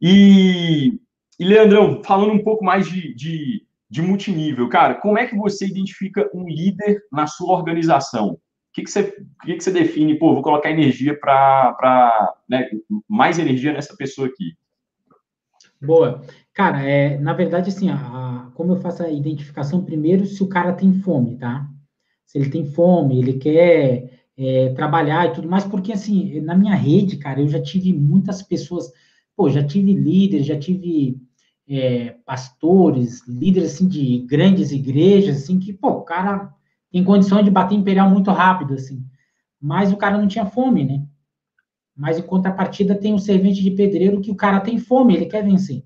E, e Leandrão, falando um pouco mais de, de, de multinível, cara, como é que você identifica um líder na sua organização? que, que, você, o que, que você define? Pô, vou colocar energia para. Né, mais energia nessa pessoa aqui. Boa. Cara, é, na verdade, assim, a, como eu faço a identificação, primeiro, se o cara tem fome, tá? Se ele tem fome, ele quer é, trabalhar e tudo mais, porque, assim, na minha rede, cara, eu já tive muitas pessoas, pô, já tive líderes, já tive é, pastores, líderes, assim, de grandes igrejas, assim, que, pô, o cara tem condição de bater imperial muito rápido, assim. Mas o cara não tinha fome, né? Mas em contrapartida tem um servente de pedreiro que o cara tem fome, ele quer vencer.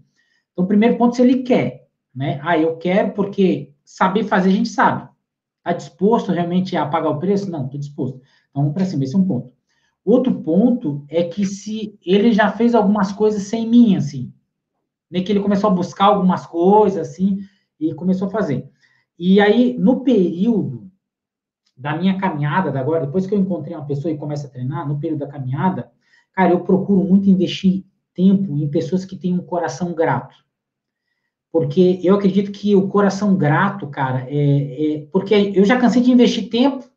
Então, o primeiro ponto, se ele quer, né? Ah, eu quero porque saber fazer a gente sabe. Está disposto realmente a pagar o preço? Não, estou disposto. Então, vamos para cima, esse é um ponto. Outro ponto é que se ele já fez algumas coisas sem mim, assim, né, que ele começou a buscar algumas coisas, assim, e começou a fazer. E aí, no período da minha caminhada, da agora, depois que eu encontrei uma pessoa e começo a treinar, no período da caminhada, cara, eu procuro muito investir tempo em pessoas que têm um coração grato. Porque eu acredito que o coração grato, cara, é, é porque eu já cansei de investir tempo,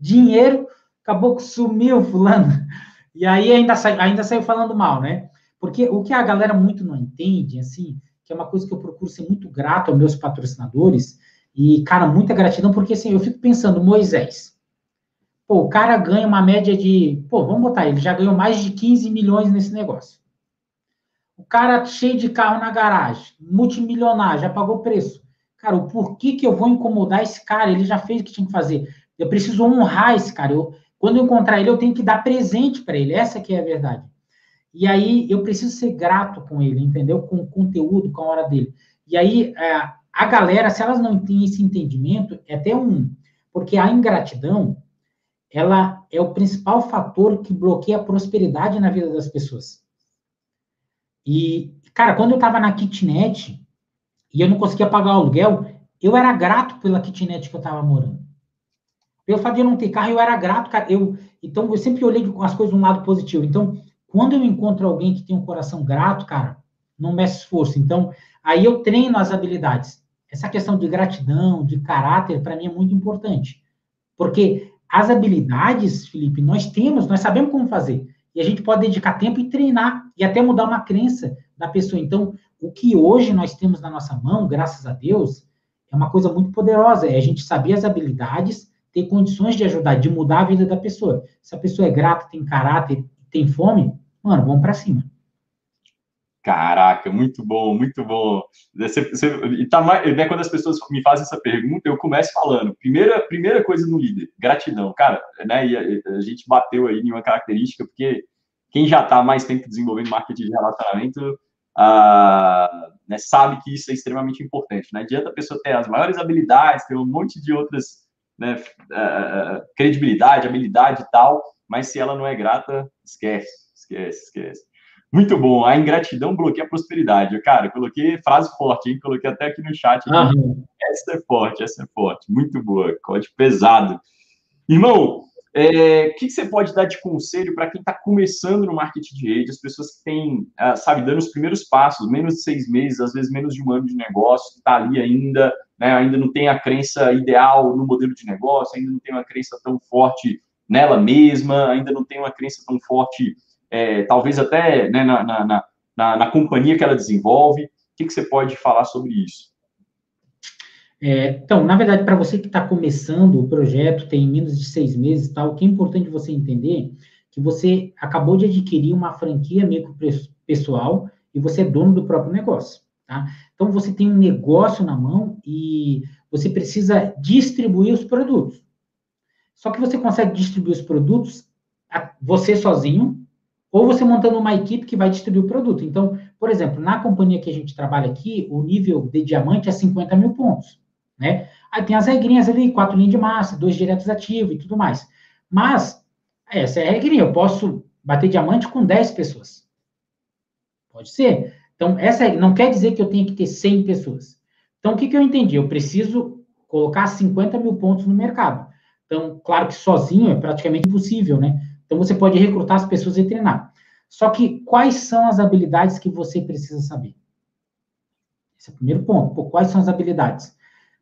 dinheiro, acabou que sumiu fulano. E aí ainda, ainda saiu falando mal, né? Porque o que a galera muito não entende, assim, que é uma coisa que eu procuro ser muito grato aos meus patrocinadores, e, cara, muita gratidão, porque assim, eu fico pensando, Moisés. Pô, o cara ganha uma média de. Pô, vamos botar, ele já ganhou mais de 15 milhões nesse negócio. O cara cheio de carro na garagem, multimilionário, já pagou preço. Cara, o porquê que eu vou incomodar esse cara? Ele já fez o que tinha que fazer. Eu preciso honrar esse cara. Eu, quando eu encontrar ele, eu tenho que dar presente para ele. Essa que é a verdade. E aí eu preciso ser grato com ele, entendeu? Com o conteúdo, com a hora dele. E aí é, a galera, se elas não têm esse entendimento, é até um. Porque a ingratidão, ela é o principal fator que bloqueia a prosperidade na vida das pessoas. E, cara, quando eu estava na kitnet e eu não conseguia pagar o aluguel, eu era grato pela kitnet que eu estava morando. Pelo fato de eu não ter carro, eu era grato, cara. Eu, então, eu sempre olhei as coisas de um lado positivo. Então, quando eu encontro alguém que tem um coração grato, cara, não meço esforço. Então, aí eu treino as habilidades. Essa questão de gratidão, de caráter, para mim é muito importante. Porque as habilidades, Felipe, nós temos, nós sabemos como fazer. E a gente pode dedicar tempo e treinar, e até mudar uma crença da pessoa. Então, o que hoje nós temos na nossa mão, graças a Deus, é uma coisa muito poderosa. É a gente saber as habilidades, ter condições de ajudar, de mudar a vida da pessoa. Se a pessoa é grata, tem caráter, tem fome, mano, vamos para cima. Caraca, muito bom, muito bom. Você, você, e tá mais, né, quando as pessoas me fazem essa pergunta, eu começo falando. Primeira, primeira coisa no líder, gratidão. Cara, né, e a, a gente bateu aí em uma característica, porque quem já está mais tempo desenvolvendo marketing de relacionamento ah, né, sabe que isso é extremamente importante. Não adianta a pessoa ter as maiores habilidades, ter um monte de outras né, uh, credibilidade, habilidade e tal, mas se ela não é grata, esquece, esquece, esquece. Muito bom. A ingratidão bloqueia a prosperidade. Cara, coloquei frase forte, hein? Coloquei até aqui no chat. Uhum. Essa é forte, essa é forte. Muito boa. Código pesado. Irmão, é, o que, você pode dar de conselho para quem está começando no marketing de rede, as pessoas que têm, ah, sabe, dando os primeiros passos, menos de seis meses, às vezes menos de um ano de negócio, que está ali ainda, né, ainda não tem a crença ideal no modelo de negócio, ainda não tem uma crença tão forte nela mesma, ainda não tem uma crença tão forte é, talvez até né, na, na, na, na, companhia que ela desenvolve. O que, que você pode falar sobre isso? É, então, na verdade, para você que está começando o projeto, tem menos de seis meses e tal, o que é importante você entender que você acabou de adquirir uma franquia micro pessoal e você é dono do próprio negócio, tá? Então, você tem um negócio na mão e você precisa distribuir os produtos. Só que você consegue distribuir os produtos você sozinho, ou você montando uma equipe que vai distribuir o produto. Então, por exemplo, na companhia que a gente trabalha aqui, o nível de diamante é 50 mil pontos, né? Aí tem as regrinhas ali, quatro linhas de massa, dois diretos ativos e tudo mais. Mas, essa é a regrinha, eu posso bater diamante com 10 pessoas. Pode ser. Então, essa não quer dizer que eu tenha que ter 100 pessoas. Então, o que, que eu entendi? Eu preciso colocar 50 mil pontos no mercado. Então, claro que sozinho é praticamente impossível, né? Então, você pode recrutar as pessoas e treinar. Só que quais são as habilidades que você precisa saber? Esse é o primeiro ponto. Pô, quais são as habilidades?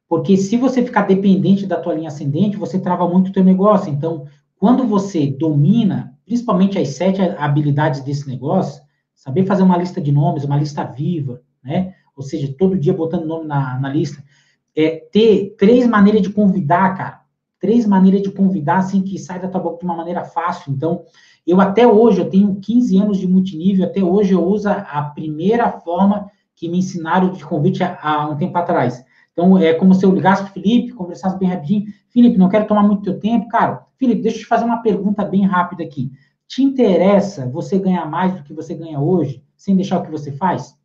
Porque se você ficar dependente da tua linha ascendente, você trava muito o teu negócio. Então, quando você domina, principalmente as sete habilidades desse negócio, saber fazer uma lista de nomes, uma lista viva, né? Ou seja, todo dia botando nome na, na lista. É ter três maneiras de convidar, cara três maneiras de convidar, assim, que sai da tua boca de uma maneira fácil. Então, eu até hoje, eu tenho 15 anos de multinível, até hoje eu uso a primeira forma que me ensinaram de convite há, um tempo atrás. Então, é como se eu ligasse para o Felipe, conversasse bem rapidinho. Felipe, não quero tomar muito teu tempo. Cara, Felipe, deixa eu te fazer uma pergunta bem rápida aqui. Te interessa você ganhar mais do que você ganha hoje, sem deixar o que você faz?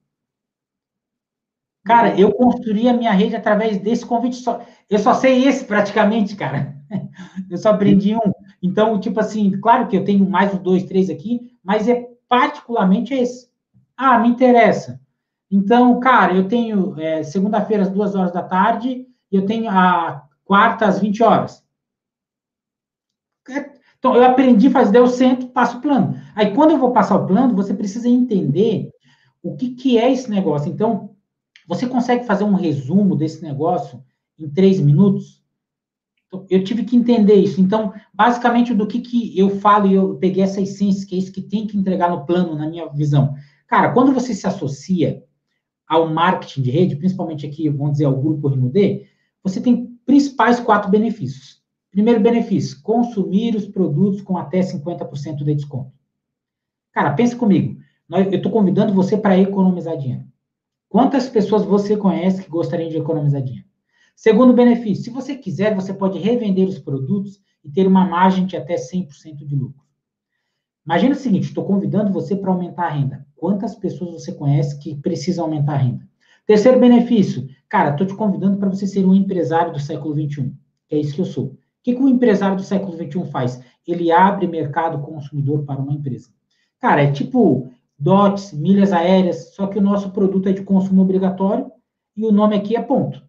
Cara, eu construí a minha rede através desse convite só. Eu só sei esse praticamente, cara. Eu só aprendi um. Então, tipo assim, claro que eu tenho mais uns dois, três aqui, mas é particularmente esse. Ah, me interessa. Então, cara, eu tenho é, segunda-feira às duas horas da tarde, e eu tenho a quarta às 20 horas. É, então, eu aprendi a fazer, eu sento, passo o plano. Aí, quando eu vou passar o plano, você precisa entender o que, que é esse negócio. Então, você consegue fazer um resumo desse negócio em três minutos? Então, eu tive que entender isso. Então, basicamente, do que, que eu falo, e eu peguei essa essência, que é isso que tem que entregar no plano, na minha visão. Cara, quando você se associa ao marketing de rede, principalmente aqui, vamos dizer, ao grupo Rinode, você tem principais quatro benefícios. Primeiro benefício, consumir os produtos com até 50% de desconto. Cara, pense comigo. Eu estou convidando você para economizar dinheiro. Quantas pessoas você conhece que gostariam de economizar dinheiro? Segundo benefício, se você quiser, você pode revender os produtos e ter uma margem de até 100% de lucro. Imagina o seguinte, estou convidando você para aumentar a renda. Quantas pessoas você conhece que precisam aumentar a renda? Terceiro benefício, cara, estou te convidando para você ser um empresário do século XXI, é isso que eu sou. O que, que o empresário do século XXI faz? Ele abre mercado consumidor para uma empresa. Cara, é tipo DOTs, milhas aéreas, só que o nosso produto é de consumo obrigatório e o nome aqui é ponto.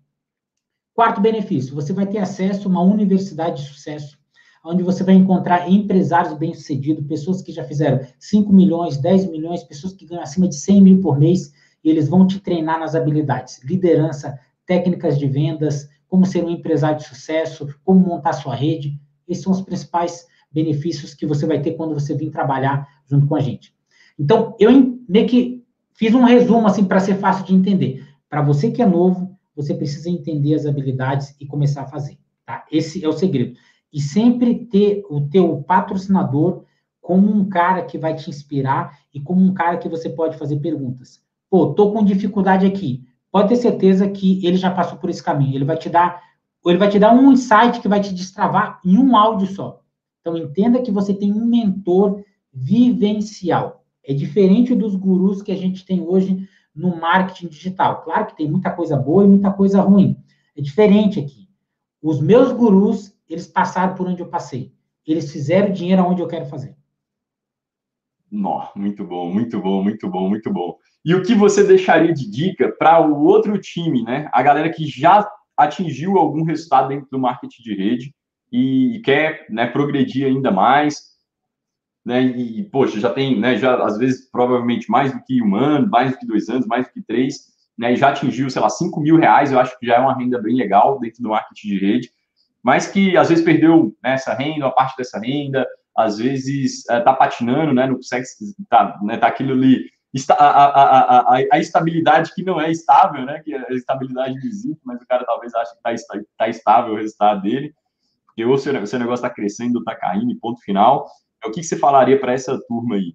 Quarto benefício, você vai ter acesso a uma universidade de sucesso, onde você vai encontrar empresários bem-sucedidos, pessoas que já fizeram 5 milhões, 10 milhões, pessoas que ganham acima de 100 mil por mês, e eles vão te treinar nas habilidades, liderança, técnicas de vendas, como ser um empresário de sucesso, como montar sua rede. Esses são os principais benefícios que você vai ter quando você vir trabalhar junto com a gente. Então, eu meio que fiz um resumo assim para ser fácil de entender. Para você que é novo, você precisa entender as habilidades e começar a fazer, tá? Esse é o segredo. E sempre ter o teu patrocinador como um cara que vai te inspirar e como um cara que você pode fazer perguntas. Pô, tô com dificuldade aqui. Pode ter certeza que ele já passou por esse caminho. Ele vai te dar, ele vai te dar um insight que vai te destravar em um áudio só. Então entenda que você tem um mentor vivencial. É diferente dos gurus que a gente tem hoje no marketing digital. Claro que tem muita coisa boa e muita coisa ruim. É diferente aqui. Os meus gurus, eles passaram por onde eu passei. Eles fizeram dinheiro aonde eu quero fazer. Nó, muito bom, muito bom, muito bom, muito bom. E o que você deixaria de dica para o outro time, né? A galera que já atingiu algum resultado dentro do marketing de rede e quer né, progredir ainda mais, né? E, poxa, já tem, né? Já às vezes provavelmente mais do que um ano, mais do que dois anos, mais do que três, né? E já atingiu, sei lá, cinco mil reais. Eu acho que já é uma renda bem legal dentro do marketing de rede, mas que às vezes perdeu né, essa renda, uma parte dessa renda, às vezes está é, patinando, né? Não consegue, tá, né, tá aquilo ali a, a, a, a, estabilidade que não é estável, né? Que é a estabilidade não existe, mas o cara talvez ache que está tá estável o resultado dele. Porque ou o seu negócio está crescendo, está caindo, ponto final. O que, que você falaria para essa turma aí?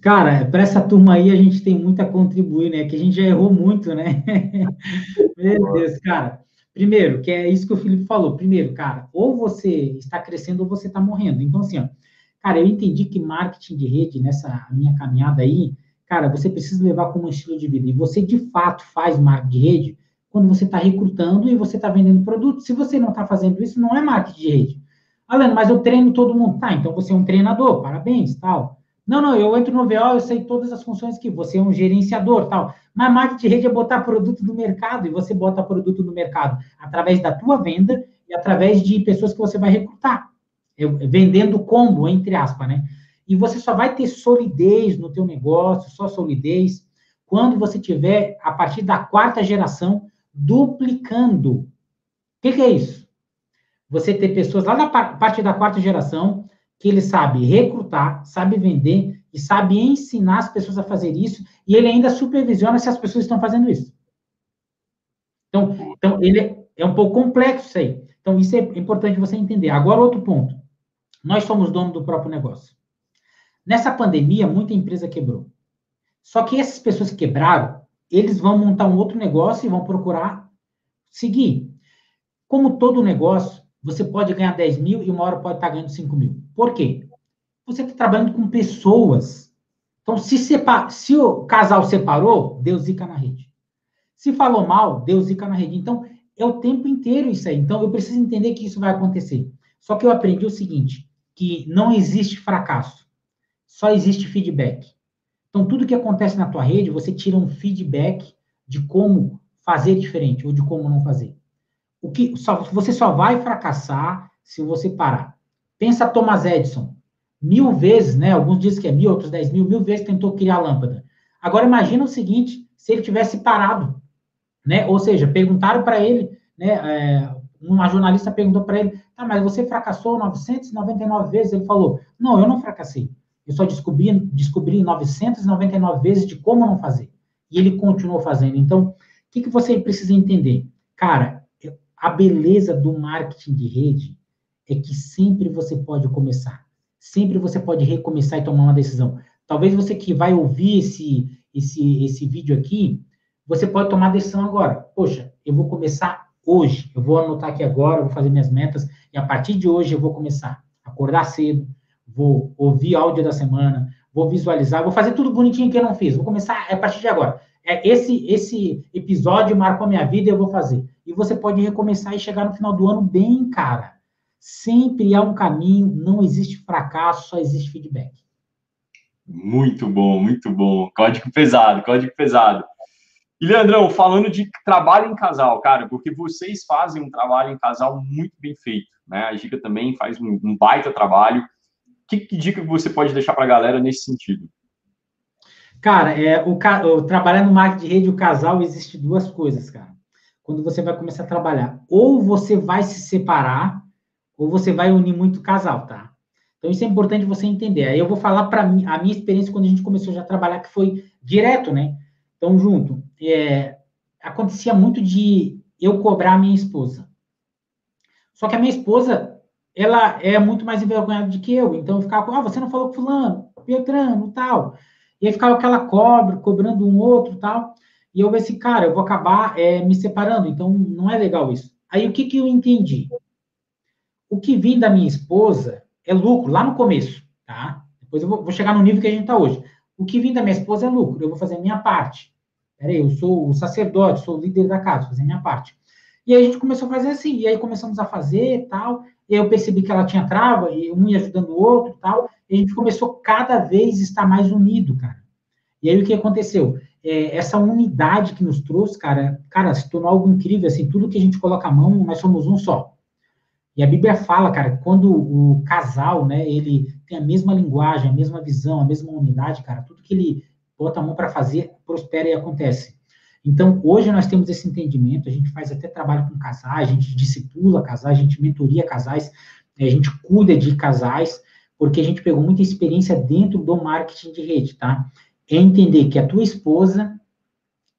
Cara, para essa turma aí a gente tem muito a contribuir, né? Que a gente já errou muito, né? Meu Deus, cara. Primeiro, que é isso que o Felipe falou. Primeiro, cara, ou você está crescendo ou você está morrendo. Então, assim, ó, Cara, eu entendi que marketing de rede, nessa minha caminhada aí, cara, você precisa levar como um estilo de vida. E você, de fato, faz marketing de rede quando você está recrutando e você está vendendo produto. Se você não está fazendo isso, não é marketing de rede. Alano, mas eu treino todo mundo. Tá, então você é um treinador, parabéns, tal. Não, não, eu entro no VO, eu sei todas as funções que você é um gerenciador, tal. Mas marketing de rede é botar produto no mercado, e você bota produto no mercado através da tua venda e através de pessoas que você vai recrutar vendendo combo, entre aspas, né? E você só vai ter solidez no teu negócio, só solidez, quando você tiver, a partir da quarta geração, duplicando. O que, que é isso? Você ter pessoas lá na parte da quarta geração que ele sabe recrutar, sabe vender e sabe ensinar as pessoas a fazer isso, e ele ainda supervisiona se as pessoas estão fazendo isso. Então, então ele é, é um pouco complexo isso aí. Então, isso é importante você entender. Agora, outro ponto. Nós somos dono do próprio negócio. Nessa pandemia, muita empresa quebrou. Só que essas pessoas que quebraram, eles vão montar um outro negócio e vão procurar seguir. Como todo negócio, você pode ganhar 10 mil e uma hora pode estar ganhando 5 mil. Por quê? Você está trabalhando com pessoas. Então, se, separa, se o casal separou, Deus zica na rede. Se falou mal, Deus zica na rede. Então, é o tempo inteiro isso aí. Então, eu preciso entender que isso vai acontecer. Só que eu aprendi o seguinte: que não existe fracasso, só existe feedback. Então, tudo que acontece na tua rede, você tira um feedback de como fazer diferente ou de como não fazer. O que só, você só vai fracassar se você parar. Pensa Thomas Edison, mil vezes, né? Alguns dizem que é mil, outros dez mil, mil vezes tentou criar a lâmpada. Agora imagina o seguinte, se ele tivesse parado, né? Ou seja, perguntaram para ele, né? É, uma jornalista perguntou para ele, ah, mas você fracassou 999 vezes? Ele falou, não, eu não fracassei. Eu só descobri, descobri 999 vezes de como não fazer. E ele continuou fazendo. Então, o que, que você precisa entender? Cara, a beleza do marketing de rede é que sempre você pode começar. Sempre você pode recomeçar e tomar uma decisão. Talvez você que vai ouvir esse, esse, esse vídeo aqui, você pode tomar a decisão agora. Poxa, eu vou começar hoje. Eu vou anotar aqui agora, vou fazer minhas metas e a partir de hoje eu vou começar acordar cedo, vou ouvir áudio da semana, vou visualizar, vou fazer tudo bonitinho que eu não fiz. Vou começar a partir de agora. É esse esse episódio marcou a minha vida e eu vou fazer. E você pode recomeçar e chegar no final do ano bem, cara. Sempre há um caminho, não existe fracasso, só existe feedback. Muito bom, muito bom. Código pesado, código pesado. E, Leandrão, falando de trabalho em casal, cara, porque vocês fazem um trabalho em casal muito bem feito. né? A Giga também faz um, um baita trabalho. Que, que dica você pode deixar para a galera nesse sentido? Cara, é, o, o, trabalhar no marketing de rede, o casal, existe duas coisas, cara. Quando você vai começar a trabalhar, ou você vai se separar, ou você vai unir muito o casal, tá? Então, isso é importante você entender. Aí eu vou falar para mim, a minha experiência quando a gente começou já a trabalhar, que foi direto, né? Então, junto. É, acontecia muito de eu cobrar a minha esposa. Só que a minha esposa, ela é muito mais envergonhada do que eu. Então, eu ficava, ah, você não falou com fulano, Beltrano, tal. E aí ficava aquela cobra, cobrando um outro, tal. E eu pensei, cara, eu vou acabar é, me separando. Então, não é legal isso. Aí, o que, que eu entendi? O que vim da minha esposa é lucro, lá no começo, tá? Depois eu vou, vou chegar no nível que a gente está hoje. O que vim da minha esposa é lucro, eu vou fazer a minha parte. Peraí, eu sou o sacerdote, sou o líder da casa, vou fazer a minha parte. E aí a gente começou a fazer assim, e aí começamos a fazer tal, e eu percebi que ela tinha trava, e um ia ajudando o outro tal, e a gente começou cada vez a estar mais unido, cara. E aí o que aconteceu? É, essa unidade que nos trouxe, cara, cara, se tornou algo incrível, assim, tudo que a gente coloca a mão, nós somos um só. E a Bíblia fala, cara, quando o casal, né, ele tem a mesma linguagem, a mesma visão, a mesma unidade, cara, tudo que ele bota a mão para fazer, prospera e acontece. Então, hoje nós temos esse entendimento, a gente faz até trabalho com casais, a gente discipula casais, a gente mentoria casais, a gente cuida de casais, porque a gente pegou muita experiência dentro do marketing de rede, tá? É entender que a tua esposa,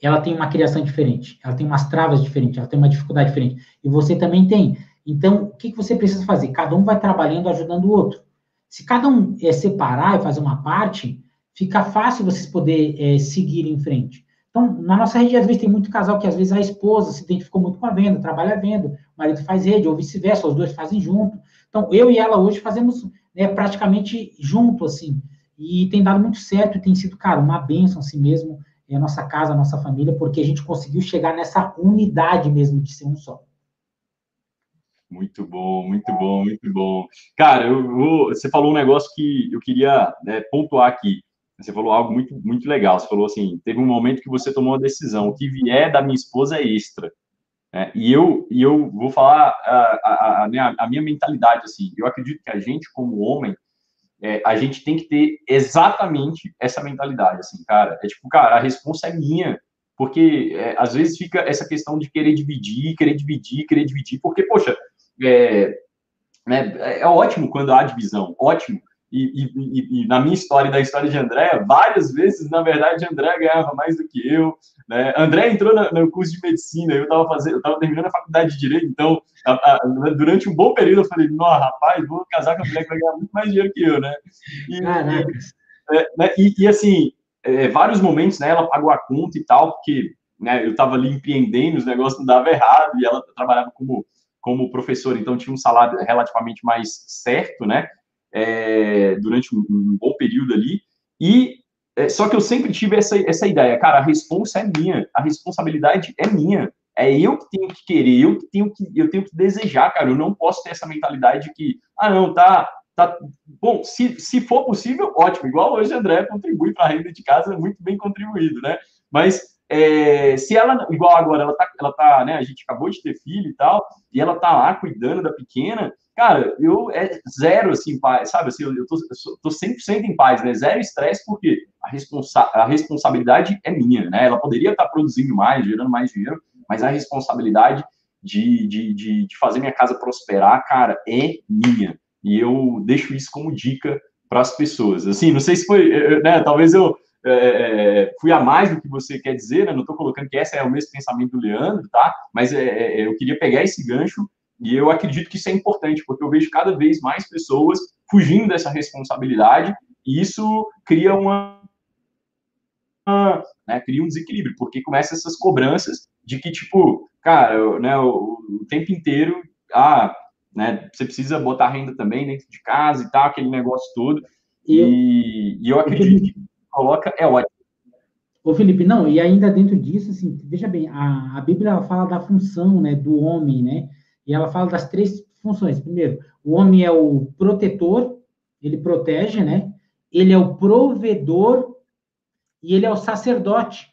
ela tem uma criação diferente, ela tem umas travas diferentes, ela tem uma dificuldade diferente, e você também tem. Então, o que, que você precisa fazer? Cada um vai trabalhando, ajudando o outro. Se cada um é, separar e fazer uma parte, fica fácil vocês poderem é, seguir em frente. Então, na nossa rede, às vezes, tem muito casal que, às vezes, a esposa se identificou muito com a venda, trabalha a venda, o marido faz rede, ou vice-versa, os dois fazem junto. Então, eu e ela hoje fazemos né, praticamente junto, assim, e tem dado muito certo, tem sido, cara, uma bênção, assim mesmo, é a nossa casa, a nossa família, porque a gente conseguiu chegar nessa unidade mesmo de ser um só. Muito bom, muito bom, muito bom. Cara, eu, eu, você falou um negócio que eu queria né, pontuar aqui. Você falou algo muito, muito legal. Você falou assim: teve um momento que você tomou uma decisão. O que vier da minha esposa é extra. É, e, eu, e eu vou falar a, a, a, minha, a minha mentalidade. assim. Eu acredito que a gente, como homem, é, a gente tem que ter exatamente essa mentalidade. assim, Cara, é tipo, cara, a resposta é minha porque é, às vezes fica essa questão de querer dividir, querer dividir, querer dividir, porque, poxa, é, né, é ótimo quando há divisão, ótimo. E, e, e, na minha história e da história de André, várias vezes, na verdade, André ganhava mais do que eu. Né? André entrou no, no curso de medicina, eu estava fazendo, eu estava terminando a faculdade de direito, então, a, a, durante um bom período, eu falei, não, rapaz, vou casar com a mulher que vai ganhar muito mais dinheiro que eu, né? E, é, né? e assim, é, vários momentos, né, ela pagou a conta e tal, porque né, eu estava ali empreendendo, os negócios não davam errado, e ela trabalhava como como professor, então tinha um salário relativamente mais certo, né? É, durante um, um, bom período ali. E é, só que eu sempre tive essa, essa ideia, cara, a responsa é minha, a responsabilidade é minha. É eu que tenho que querer, eu que tenho que, eu tenho que desejar, cara. Eu não posso ter essa mentalidade de que, ah, não, tá, tá bom. Se, se for possível, ótimo. Igual hoje, André contribui para a renda de casa, muito bem contribuído, né? Mas é, se ela, igual agora, ela tá, ela tá, né, a gente acabou de ter filho e tal, e ela tá lá cuidando da pequena, cara, eu é zero, assim, paz, sabe, assim, eu, eu tô, eu tô 100% em paz, né, zero estresse, porque a, responsa a responsabilidade é minha, né, ela poderia estar tá produzindo mais, gerando mais dinheiro, mas a responsabilidade de, de, de, de fazer minha casa prosperar, cara, é minha, e eu deixo isso como dica para as pessoas, assim, não sei se foi, né, talvez eu é, é, é, fui a mais do que você quer dizer, né? Não estou colocando que essa é o mesmo pensamento do Leandro, tá? Mas é, é, eu queria pegar esse gancho e eu acredito que isso é importante, porque eu vejo cada vez mais pessoas fugindo dessa responsabilidade e isso cria uma, uma né, cria um desequilíbrio, porque começa essas cobranças de que, tipo, cara, né, o, o tempo inteiro, ah, né, você precisa botar renda também dentro de casa e tal, aquele negócio todo. E, e, e eu acredito que coloca é ótimo. Ô, Felipe, não, e ainda dentro disso, assim, veja bem, a, a Bíblia fala da função, né, do homem, né, e ela fala das três funções. Primeiro, o homem é o protetor, ele protege, né, ele é o provedor e ele é o sacerdote.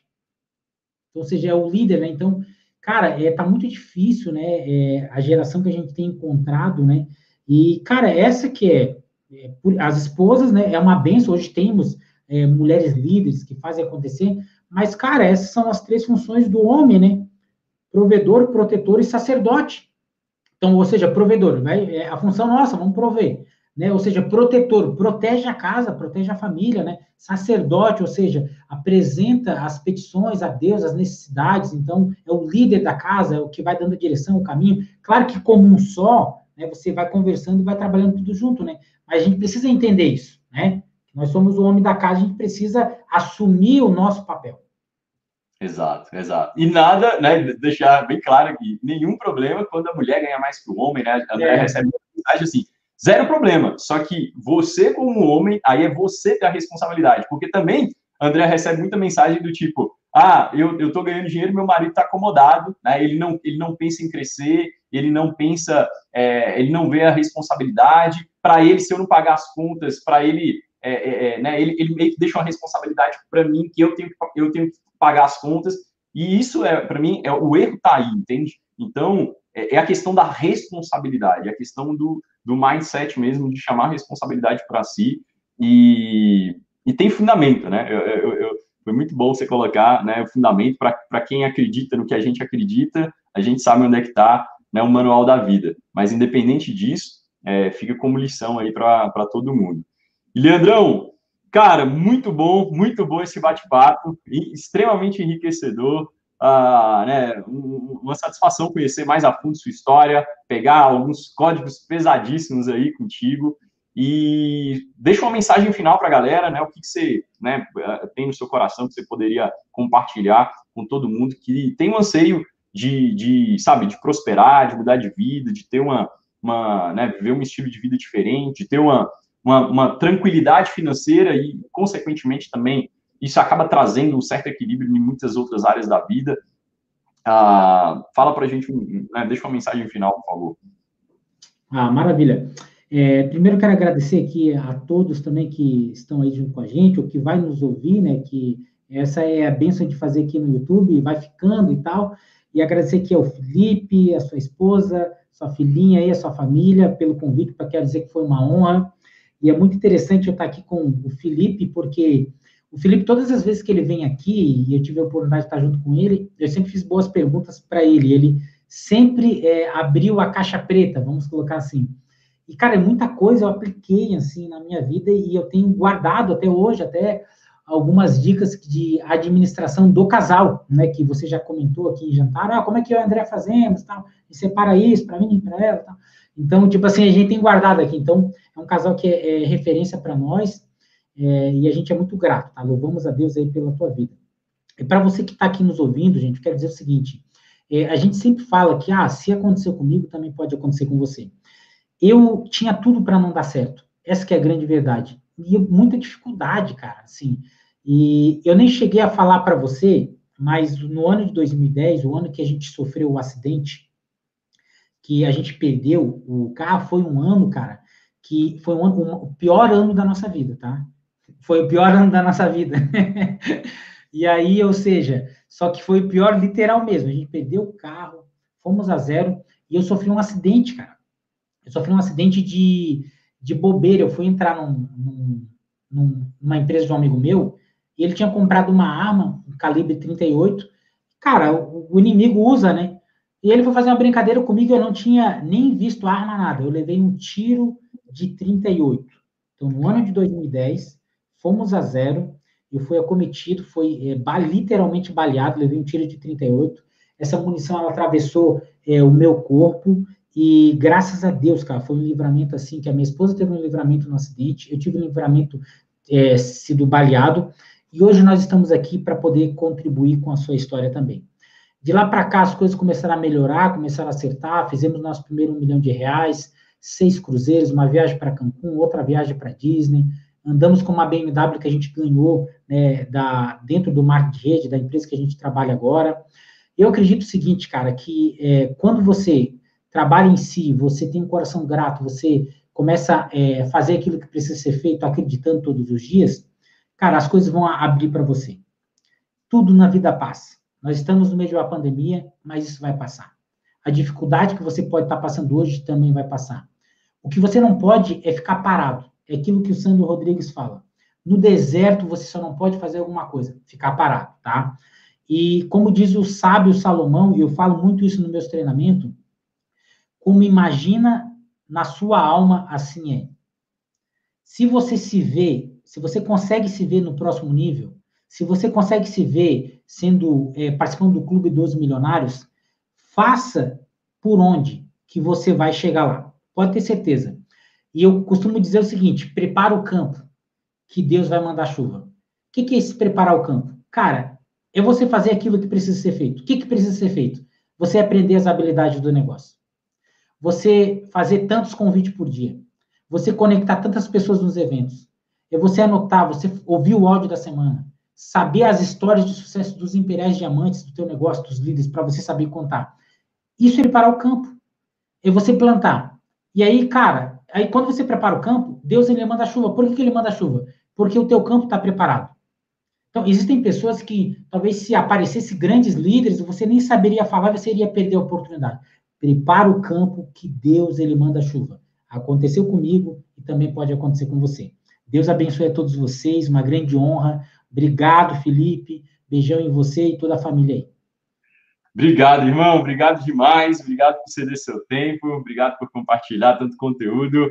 Ou seja, é o líder, né, então, cara, é, tá muito difícil, né? É, a geração que a gente tem encontrado, né? E, cara, essa que é, é as esposas, né? É uma benção. Hoje temos é, mulheres líderes que fazem acontecer, mas, cara, essas são as três funções do homem, né? Provedor, protetor e sacerdote. Então, ou seja, provedor, né? É a função nossa, vamos prover né? Ou seja, protetor, protege a casa, protege a família, né? Sacerdote, ou seja, apresenta as petições a Deus, as necessidades, então é o líder da casa, é o que vai dando a direção, o caminho. Claro que como um só, né, você vai conversando e vai trabalhando tudo junto, né? Mas a gente precisa entender isso, né? Nós somos o homem da casa, a gente precisa assumir o nosso papel. Exato, exato. E nada, né, deixar bem claro aqui, nenhum problema quando a mulher ganha mais que o homem, né? A mulher é. recebe mensagem assim, Zero problema. Só que você, como homem, aí é você ter a responsabilidade. Porque também, André recebe muita mensagem do tipo: ah, eu, eu tô ganhando dinheiro, meu marido está acomodado, né? Ele não, ele não pensa em crescer, ele não pensa, é, ele não vê a responsabilidade. Para ele, se eu não pagar as contas, para ele, é, é, é, né? Ele, ele meio que deixa uma responsabilidade para mim que eu tenho, eu tenho que pagar as contas. E isso é, para mim, é o erro tá aí, entende? Então, é, é a questão da responsabilidade, é a questão do, do mindset mesmo, de chamar a responsabilidade para si e, e tem fundamento, né? Eu, eu, eu, foi muito bom você colocar né, o fundamento para quem acredita no que a gente acredita, a gente sabe onde é que está né, o manual da vida. Mas, independente disso, é, fica como lição aí para todo mundo. Leandrão, cara, muito bom, muito bom esse bate-papo, extremamente enriquecedor uh, né, uma satisfação conhecer mais a fundo sua história, pegar alguns códigos pesadíssimos aí contigo e deixa uma mensagem final para a galera, né? O que, que você né, tem no seu coração que você poderia compartilhar com todo mundo que tem um anseio de, de sabe, de prosperar, de mudar de vida, de ter uma, uma né, viver um estilo de vida diferente, de ter uma, uma, uma tranquilidade financeira e, consequentemente, também isso acaba trazendo um certo equilíbrio em muitas outras áreas da vida. Ah, fala para a gente, né, deixa uma mensagem final, por favor. Ah, maravilha. É, primeiro quero agradecer aqui a todos também que estão aí junto com a gente, ou que vai nos ouvir, né, que essa é a benção de fazer aqui no YouTube, vai ficando e tal, e agradecer aqui ao Felipe, a sua esposa, sua filhinha aí, a sua família, pelo convite, para quero dizer que foi uma honra, e é muito interessante eu estar aqui com o Felipe, porque o Felipe, todas as vezes que ele vem aqui, e eu tive a oportunidade de estar junto com ele, eu sempre fiz boas perguntas para ele. Ele sempre é, abriu a caixa preta, vamos colocar assim. E, cara, muita coisa eu apliquei, assim, na minha vida e eu tenho guardado até hoje, até algumas dicas de administração do casal, né, que você já comentou aqui em jantar. Ah, como é que eu e a André fazemos, tal. E separa isso para mim e para ela, tal. Então, tipo assim, a gente tem guardado aqui. Então, é um casal que é, é referência para nós. É, e a gente é muito grato, tá? Louvamos a Deus aí pela tua vida. E para você que está aqui nos ouvindo, gente, eu quero dizer o seguinte: é, a gente sempre fala que, ah, se aconteceu comigo, também pode acontecer com você. Eu tinha tudo para não dar certo. Essa que é a grande verdade. E muita dificuldade, cara, assim. E eu nem cheguei a falar para você, mas no ano de 2010, o ano que a gente sofreu o acidente, que a gente perdeu o carro, foi um ano, cara, que foi um, um, o pior ano da nossa vida, tá? foi o pior ano da nossa vida. e aí, ou seja, só que foi o pior literal mesmo. A gente perdeu o carro, fomos a zero e eu sofri um acidente, cara. Eu sofri um acidente de, de bobeira. Eu fui entrar num, num, numa empresa de um amigo meu e ele tinha comprado uma arma, um calibre 38. Cara, o, o inimigo usa, né? E ele foi fazer uma brincadeira comigo, eu não tinha nem visto arma, nada. Eu levei um tiro de 38. Então, no ano de 2010, fomos a zero, eu fui acometido, foi é, literalmente baleado, levei um tiro de 38. Essa munição, ela atravessou é, o meu corpo e graças a Deus, cara, foi um livramento assim, que a minha esposa teve um livramento no acidente, eu tive um livramento é, sido baleado, e hoje nós estamos aqui para poder contribuir com a sua história também. De lá para cá, as coisas começaram a melhorar, começaram a acertar, fizemos nosso primeiro um milhão de reais, seis cruzeiros, uma viagem para Cancún, outra viagem para Disney, andamos com uma BMW que a gente ganhou né, da, dentro do marketing de rede, da empresa que a gente trabalha agora. Eu acredito o seguinte, cara, que é, quando você trabalha em si, você tem um coração grato, você começa a é, fazer aquilo que precisa ser feito, acreditando todos os dias, cara, as coisas vão abrir para você. Tudo na vida passa. Nós estamos no meio de uma pandemia, mas isso vai passar. A dificuldade que você pode estar passando hoje também vai passar. O que você não pode é ficar parado. É aquilo que o Sandro Rodrigues fala. No deserto, você só não pode fazer alguma coisa, ficar parado, tá? E como diz o sábio Salomão, e eu falo muito isso no meus treinamentos, como imagina na sua alma, assim é. Se você se vê, se você consegue se ver no próximo nível, se você consegue se ver sendo é, participando do clube dos milionários, faça por onde que você vai chegar lá. Pode ter certeza. E eu costumo dizer o seguinte: prepara o campo, que Deus vai mandar chuva. O que, que é esse preparar o campo? Cara, é você fazer aquilo que precisa ser feito. O que, que precisa ser feito? Você aprender as habilidades do negócio. Você fazer tantos convites por dia. Você conectar tantas pessoas nos eventos. É você anotar, você ouvir o áudio da semana saber as histórias de sucesso dos imperiais diamantes do teu negócio, dos líderes, para você saber contar. Isso é preparar o campo. É você plantar. E aí, cara, aí quando você prepara o campo, Deus ele manda chuva. Por que, que ele manda chuva? Porque o teu campo está preparado. Então, existem pessoas que, talvez, se aparecesse grandes líderes, você nem saberia falar, você iria perder a oportunidade. Prepara o campo que Deus ele manda chuva. Aconteceu comigo e também pode acontecer com você. Deus abençoe a todos vocês, uma grande honra, Obrigado, Felipe. Beijão em você e toda a família aí. Obrigado, irmão. Obrigado demais. Obrigado por ceder seu tempo. Obrigado por compartilhar tanto conteúdo.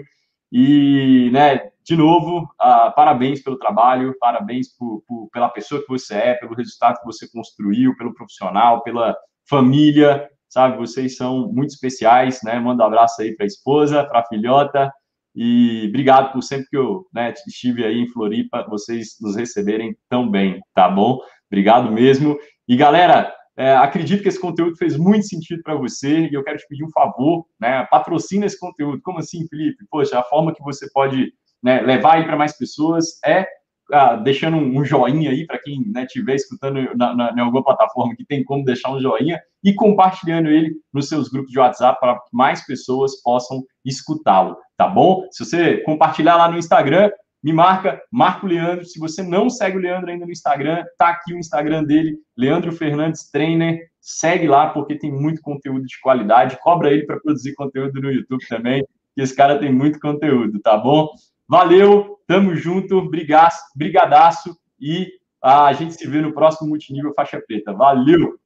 E, né, de novo, uh, parabéns pelo trabalho, parabéns por, por, pela pessoa que você é, pelo resultado que você construiu, pelo profissional, pela família, sabe? Vocês são muito especiais, né? Manda um abraço aí para a esposa, para a filhota e obrigado por sempre que eu né, estive aí em Floripa, vocês nos receberem tão bem, tá bom? Obrigado mesmo. E galera, é, acredito que esse conteúdo fez muito sentido para você e eu quero te pedir um favor, né? Patrocina esse conteúdo. Como assim, Felipe? Poxa, a forma que você pode né, levar aí para mais pessoas é ah, deixando um joinha aí para quem né, escutando na, na, em alguma plataforma que tem como deixar um joinha e compartilhando ele nos seus grupos de WhatsApp para que mais pessoas possam escutá-lo, tá bom? Se você compartilhar lá no Instagram, me marca Marco Leandro. Se você não segue o Leandro ainda no Instagram, tá aqui o Instagram dele, Leandro Fernandes Trainer. Segue lá porque tem muito conteúdo de qualidade. Cobra ele para produzir conteúdo no YouTube também, que esse cara tem muito conteúdo, tá bom? Valeu, tamo junto, brigadaço e a gente se vê no próximo Multinível Faixa Preta. Valeu!